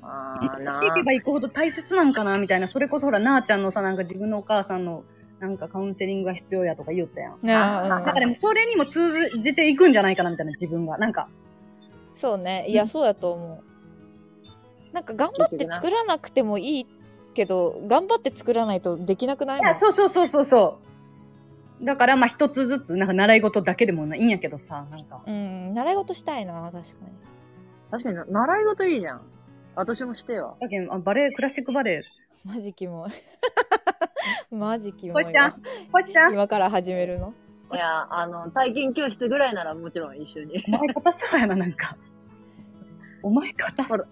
ああ、なやっていけばいくほど大切なんかなみたいな。それこそほら、なあちゃんのさ、なんか自分のお母さんのなんかカウンセリングが必要やとか言おったやんなんかでもそれにも通じていくんじゃないかなみたいな自分が。なんか、そうねいや、うんそうやと思うなんか頑張って作らなくてもいいけど頑張って作らないとできなくないいや、そうそうそうそうそう。だからまあ一つずつ、なんか習い事だけでもいいんやけどさ、なんか。うん習い事したいな確かに確かにな、習い事いいじゃん。私もしてよ。だけどあバレエ、クラシックバレエ。マジキモい マジキモいこしちゃん、こしちゃん、今から始めるの？いや、あの、体験教室ぐらいならもちろん一緒に。お前硬そうやな、なんか。お前硬そう。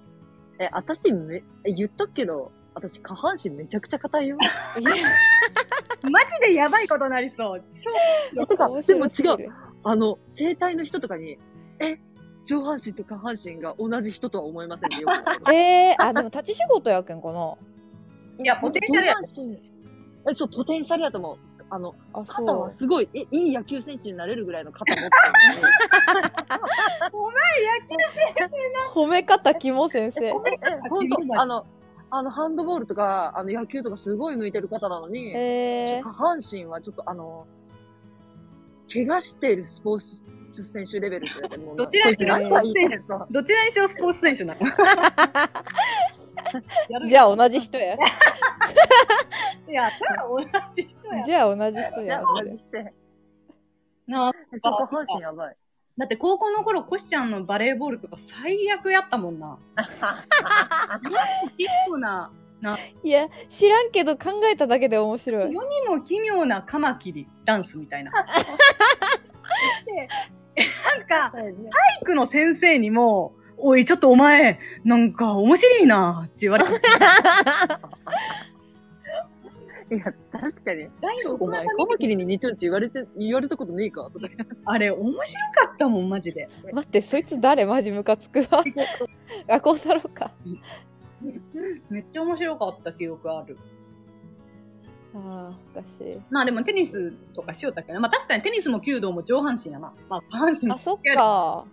え、私め、え、言っとくけど、私下半身めちゃくちゃ硬いよ。マジでやばいことになりそう。超えてか面、でも違う。あの、生体の人とかに、え、上半身と下半身が同じ人とは思いませんね、よ。えー、あでも立ち仕事やけんかないや、ポテンシャルや。上半身え、そう、ポテンシャルやと思う。あの、あ肩そう。はすごい、え、いい野球選手になれるぐらいの肩持ってる 褒め方キモ先生。のに。え、ほんと、あの、あの、ハンドボールとか、あの、野球とかすごい向いてる方なのに、えー、下半身はちょっとあの、怪我しているスポーツ選手レベルどちらにしろスポーツ選手なの。じゃあ同じ人やいや、ただ同じ人や。じゃあ同じ人いやなあえ下半身やばい。だって高校の頃、コシちゃんのバレーボールとか最悪やったもんな。結構な、いや知らんけど考えただけで面白い世にも奇妙なカマキリダンスみたいな。でなんか、体育の先生にも、おい、ちょっとお前、なんか面白いなって言われて、いや、確かに。大のお前、カマキリににちょんち言われて、言われたことねえかとか。あれ、面白かったもん、マジで。待ってそいつ誰マジムカつくわあこう太郎かめっちゃ面白かった記憶ある。ああおかしいまあでもテニスとかしよったけど、まあ確かにテニスも弓道も上半身やな。まあ下半身あそっか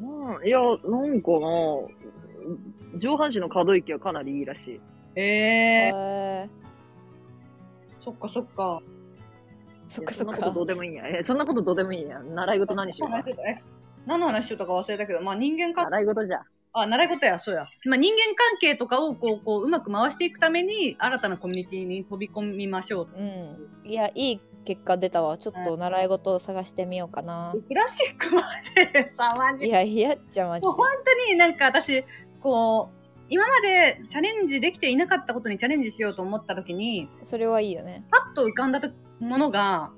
うん、いや、なんかな上半身の可動域はかなりいいらしい。えへええそっかそっか。そっかそっいやそんなことどかうでもいいんや。え、そんなことどうでもいいんや。習い事何しようか。え何の話しようたか忘れたけど、まあ人間関習い事じゃ。あ、習い事や、そうや。まあ人間関係とかをこう、こう、うまく回していくために、新たなコミュニティに飛び込みましょう。うんいやいい結果出たわ。ちょっと習い事を探してみようかな。クラシックまで？さ、マジいやいやっちゃマジもう本当になんか私、こう、今までチャレンジできていなかったことにチャレンジしようと思った時に、でそれはいいよね。パッと浮かんだものが、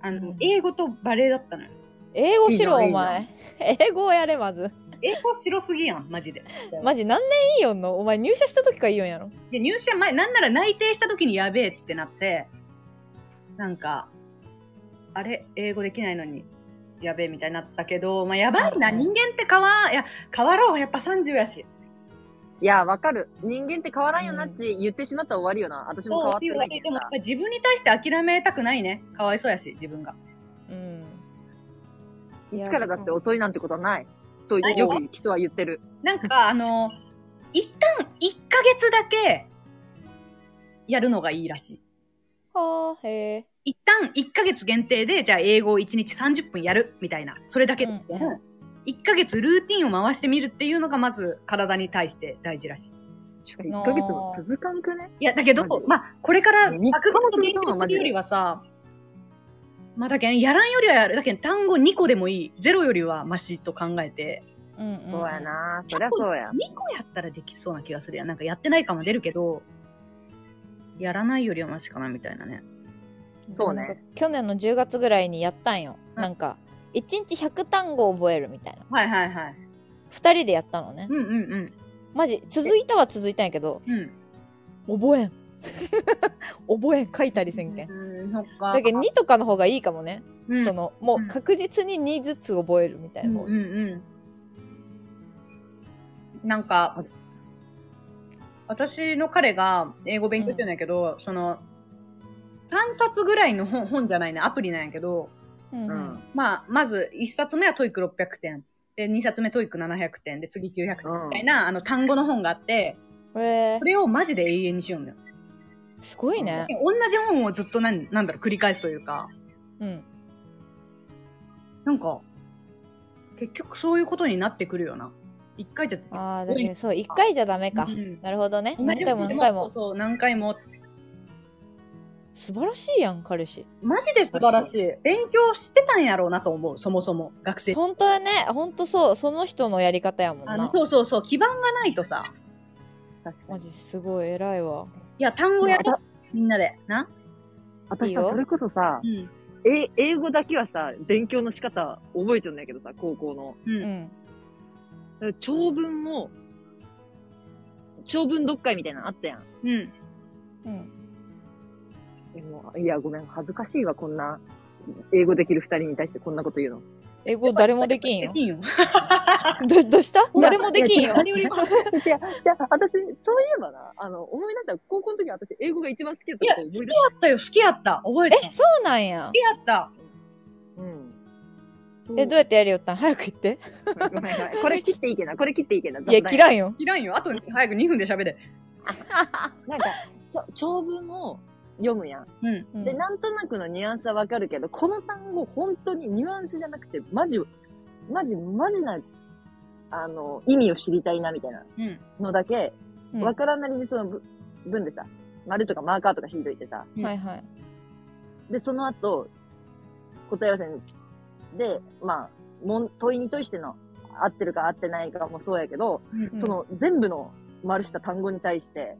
あの、うん。英語とバレエだったのよ。英語しろお前。英語をやれまず。英語白すぎやん、マジで。マジ何年いいよんの？お前入社した時からいいよんやろ。で、入社前、なんなら内定した時にやべえってなって、なんか、あれ、英語できないのに、やべえみたいになったけど、まあ、やばいな、うん人間って変わ、いや、変わろう、やっぱ30やし。いや、わかる。人間って変わらんよなって言ってしまったら終わりよな。私も変わってないけでもやっぱ。自分に対して諦めたくないね。かわいそうやし、自分が。うんいつからだって遅いなんてことはない。とよく人は言ってる。なんか、あの、一旦1ヶ月だけ、やるのがいいらしい。はあへえ一旦1ヶ月限定で、じゃあ英語を1日30分やる、みたいな。それだけで。うんうん1ヶ月ルーティンを回してみるっていうのがまず体に対して大事らしい。1ヶ月も続かんくね？いや、だけどまあ、これから、三日もバクバク勉強するよりはさ、まあ、だけど、やらんよりはやる。だけど、単語2個でもいい。ゼロよりはマシと考えて、うんうんそうやなそりゃそうや。2個やったらできそうな気がするやん。なんかやってない感は出るけど、やらないよりはマシかな、みたいなね。そうね去年の10月ぐらいにやったんよ。うんなんか、1日100単語覚えるみたいな。はいはいはい。2人でやったのね。うんうんうん。マジ、続いたは続いたんやけど、うん。覚えん。覚えん、書いたりせんけん。うん、そっか。だけど2とかの方がいいかもね。うん、その、もう確実に2ずつ覚えるみたいな方うんうんうん。なんか、私の彼が英語勉強してるんやけど、その、3冊ぐらいの本、本じゃないね、アプリなんやけど、うんうんうん。まあ、まず1冊目は TOEIC 600点。で、2冊目 TOEIC 700点。で、次900点みたいな、あの、単語の本があって、へえそれをマジで永遠にしようんだよ。すごいね。同じ本をずっとなん、なんだろう、繰り返すというか、うん。なんか、結局そういうことになってくるよな。一回じゃ、ああ、だけどそう、1回じゃダメかう。んなるほどね。何回も何回も。そう、何回も。素晴らしいやん、彼氏。マジで素晴らしい。勉強してたんやろうなと思う、そもそも、学生。本当やね。本当そう。その人のやり方やもんな。そうそうそう、基盤がないとさ。確かに。マジすごい偉いわ。いや、単語やろまみんなで。な？私さ、それこそさう、ん。え英語だけはさ、勉強の仕方覚えてるんだけどさ、高校の。う。うんん。長文も、長文読解みたいなのあったやん。うん。うん。でもいや、ごめん、恥ずかしいわ、こんな、英語できる二人に対してこんなこと言うの。英語誰もできんよ。できんよ。ど、どうした？誰もできんよ。何よりも。いや、じゃあ、私、そういえばな、あの、思い出したら、高校の時私、英語が一番好きだっいや、た好きやこと思い出しったよ、好きやった。覚えてた。え、好そうなんやき。やった。え、どうやってやるよったん？早く言って。ごめんごめん。これ切っていいけな、これ切っていいけな。いや、切らんよ。いらんよ。あと、早く2分で喋れ。なんか、長文を読むやん。うん。うんで、なんとなくのニュアンスはわかるけど、この単語、本当にニュアンスじゃなくて、マジ、マジ、マジな、あの、意味を知りたいな、みたいなうん。のだけ、うんわからんなりにそのぶ文でさ、丸とかマーカーとか引いといてさ、うんはいはい。で、その後、答え合わせで、まあ、もん問いにとしての合ってるか合ってないかもそうやけど、うん。その全部の丸した単語に対して、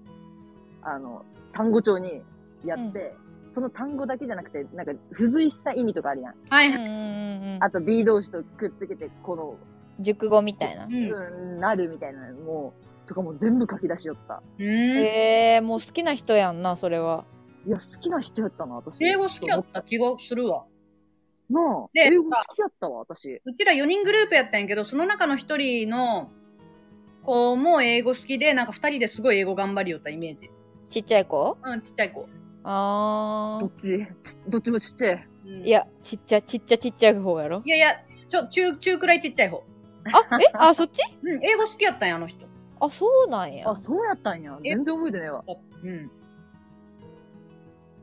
あの、単語帳にやって、その単語だけじゃなくて、なんか付随した意味とかあるやん。はいはい。うんうんうんうん。あと B 同士とくっつけて、この、熟語みたいな。うん。うん、なるみたいなのも、とかも全部書き出しよった。うん。えー、もう好きな人やんな、それは。いや、好きな人やったな、私。英語好きやった気がするわ。なあ、で英語好きやったわ、私。うちら4人グループやったんやけど、その中の1人の子も英語好きで、なんか2人ですごい英語頑張りよったイメージ。ちっちゃい子？うん、ちっちゃい子。あどっち？ちどっちもちっちゃい。うんー。い。や、ちっちゃ、ちっちゃちっちゃい方やろいやいや、ちょ、中、中くらいちっちゃい方。あ、え？あ、そっち？うん、英語好きやったんや、あの人。あ、そうなんやあ、。そうやったんや。え？全然覚えてねえわ。うん。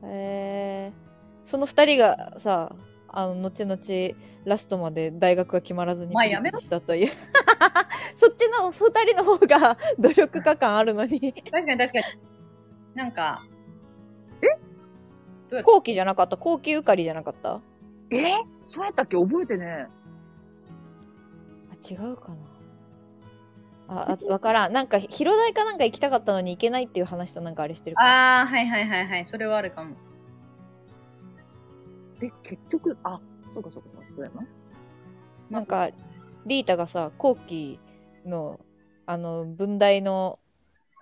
えー、その二人がさ、あの、後々、ラストまで大学が決まらずにしたという。そっちの二人の方が努力家感あるのに。確かに確かに。なんか、後期じゃなかった？後期受かりじゃなかった？あ、え？そうやったっけ？覚えてね違うかな。あ、あわからん。なんか、広大かなんか行きたかったのに行けないっていう話となんかあれしてるかあー、はいはいはいはい。それはあるかも。え。え、結局、あ、そうかそうかそうか、そうやな。なんか、リータがさ、後期の、あの、文大の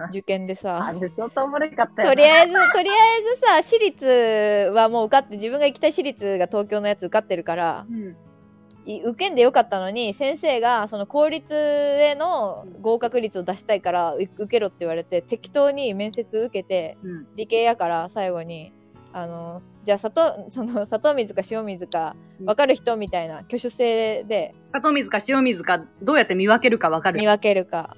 受験でさ、とりあえず、とりあえずさ、私立はもう受かって、自分が行きたい私立が東京のやつ受かってるから、うん。い受けんでよかったのに、先生がその公立への合格率を出したいから、う受けろって言われて、適当に面接受けて、うん。理系やから最後に、あの、じゃあ砂糖、その砂糖水か塩水か分かる人みたいな挙手制で。砂糖水か塩水か、どうやって見分けるかわかる。見。分けるか。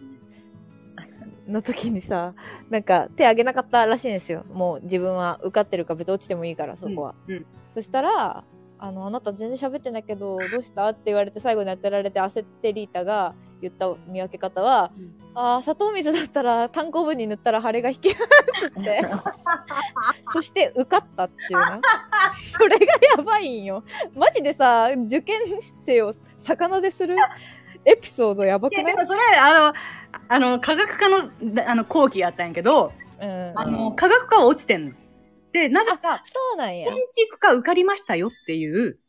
の時にさなんか手挙げなかったらしいんですよ。もう自分は受かってるか別に落ちてもいいからそこは、うんうん。そしたらあのあなた全然喋ってないけどどうした？って言われて最後に当てられて焦ってリータが言った見分け方は、うんああ、砂糖水だったら単行部に塗ったら腫れが引きますって。そして受かったっていうな。それがやばいんよ。マジでさ、受験生を魚でするエピソードやばくい？や、ないでもそれ、あの、あの、科学科の、だあの、後期やったんやけど、うん。あの、科学科は落ちてんの。で、なぜか、そうなんや建。築科受かりましたよっていう、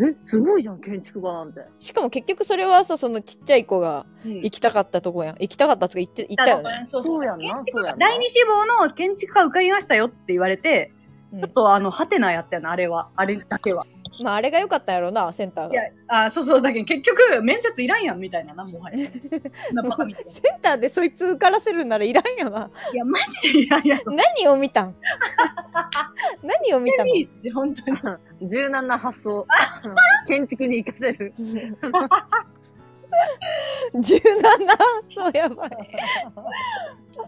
え、すごいじゃん、建築家なんて。しかも結局それはさ、そのちっちゃい子が行きたかったとこやん。行きたかったっつうか行って、行ったよね。そうそうやんな、そうやんな。第二志望の建築科受かりましたよって言われて、うんちょっとあの、ハテナやったよな、あれは。あれだけは。まああれが良かったやろな、センターがいや。、あ、そうそう、だけど結局、面接いらんやん、みたいなな、もはや。なバカみたいな。いセンターでそいつ受からせるならいらんよな。や、マジでいらんやろ。何を見たん？何を見たの？いいって、本当に。柔軟な発想。建築に活かせる。柔軟な、そうやばい。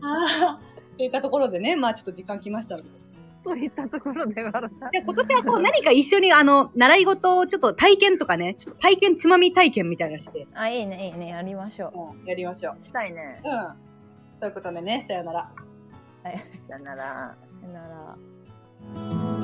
ああ。といったところでね、まあちょっと時間来ましたので。そういったところで笑った。で、今年はこう何か一緒にあの、習い事をちょっと体験とかね、ちょっと体験つまみ体験みたいなのして、あ、いいね、いいね、やりましょう。やりましょう。したいね。うん。ということでね、さよなら。さよなら。さよなら。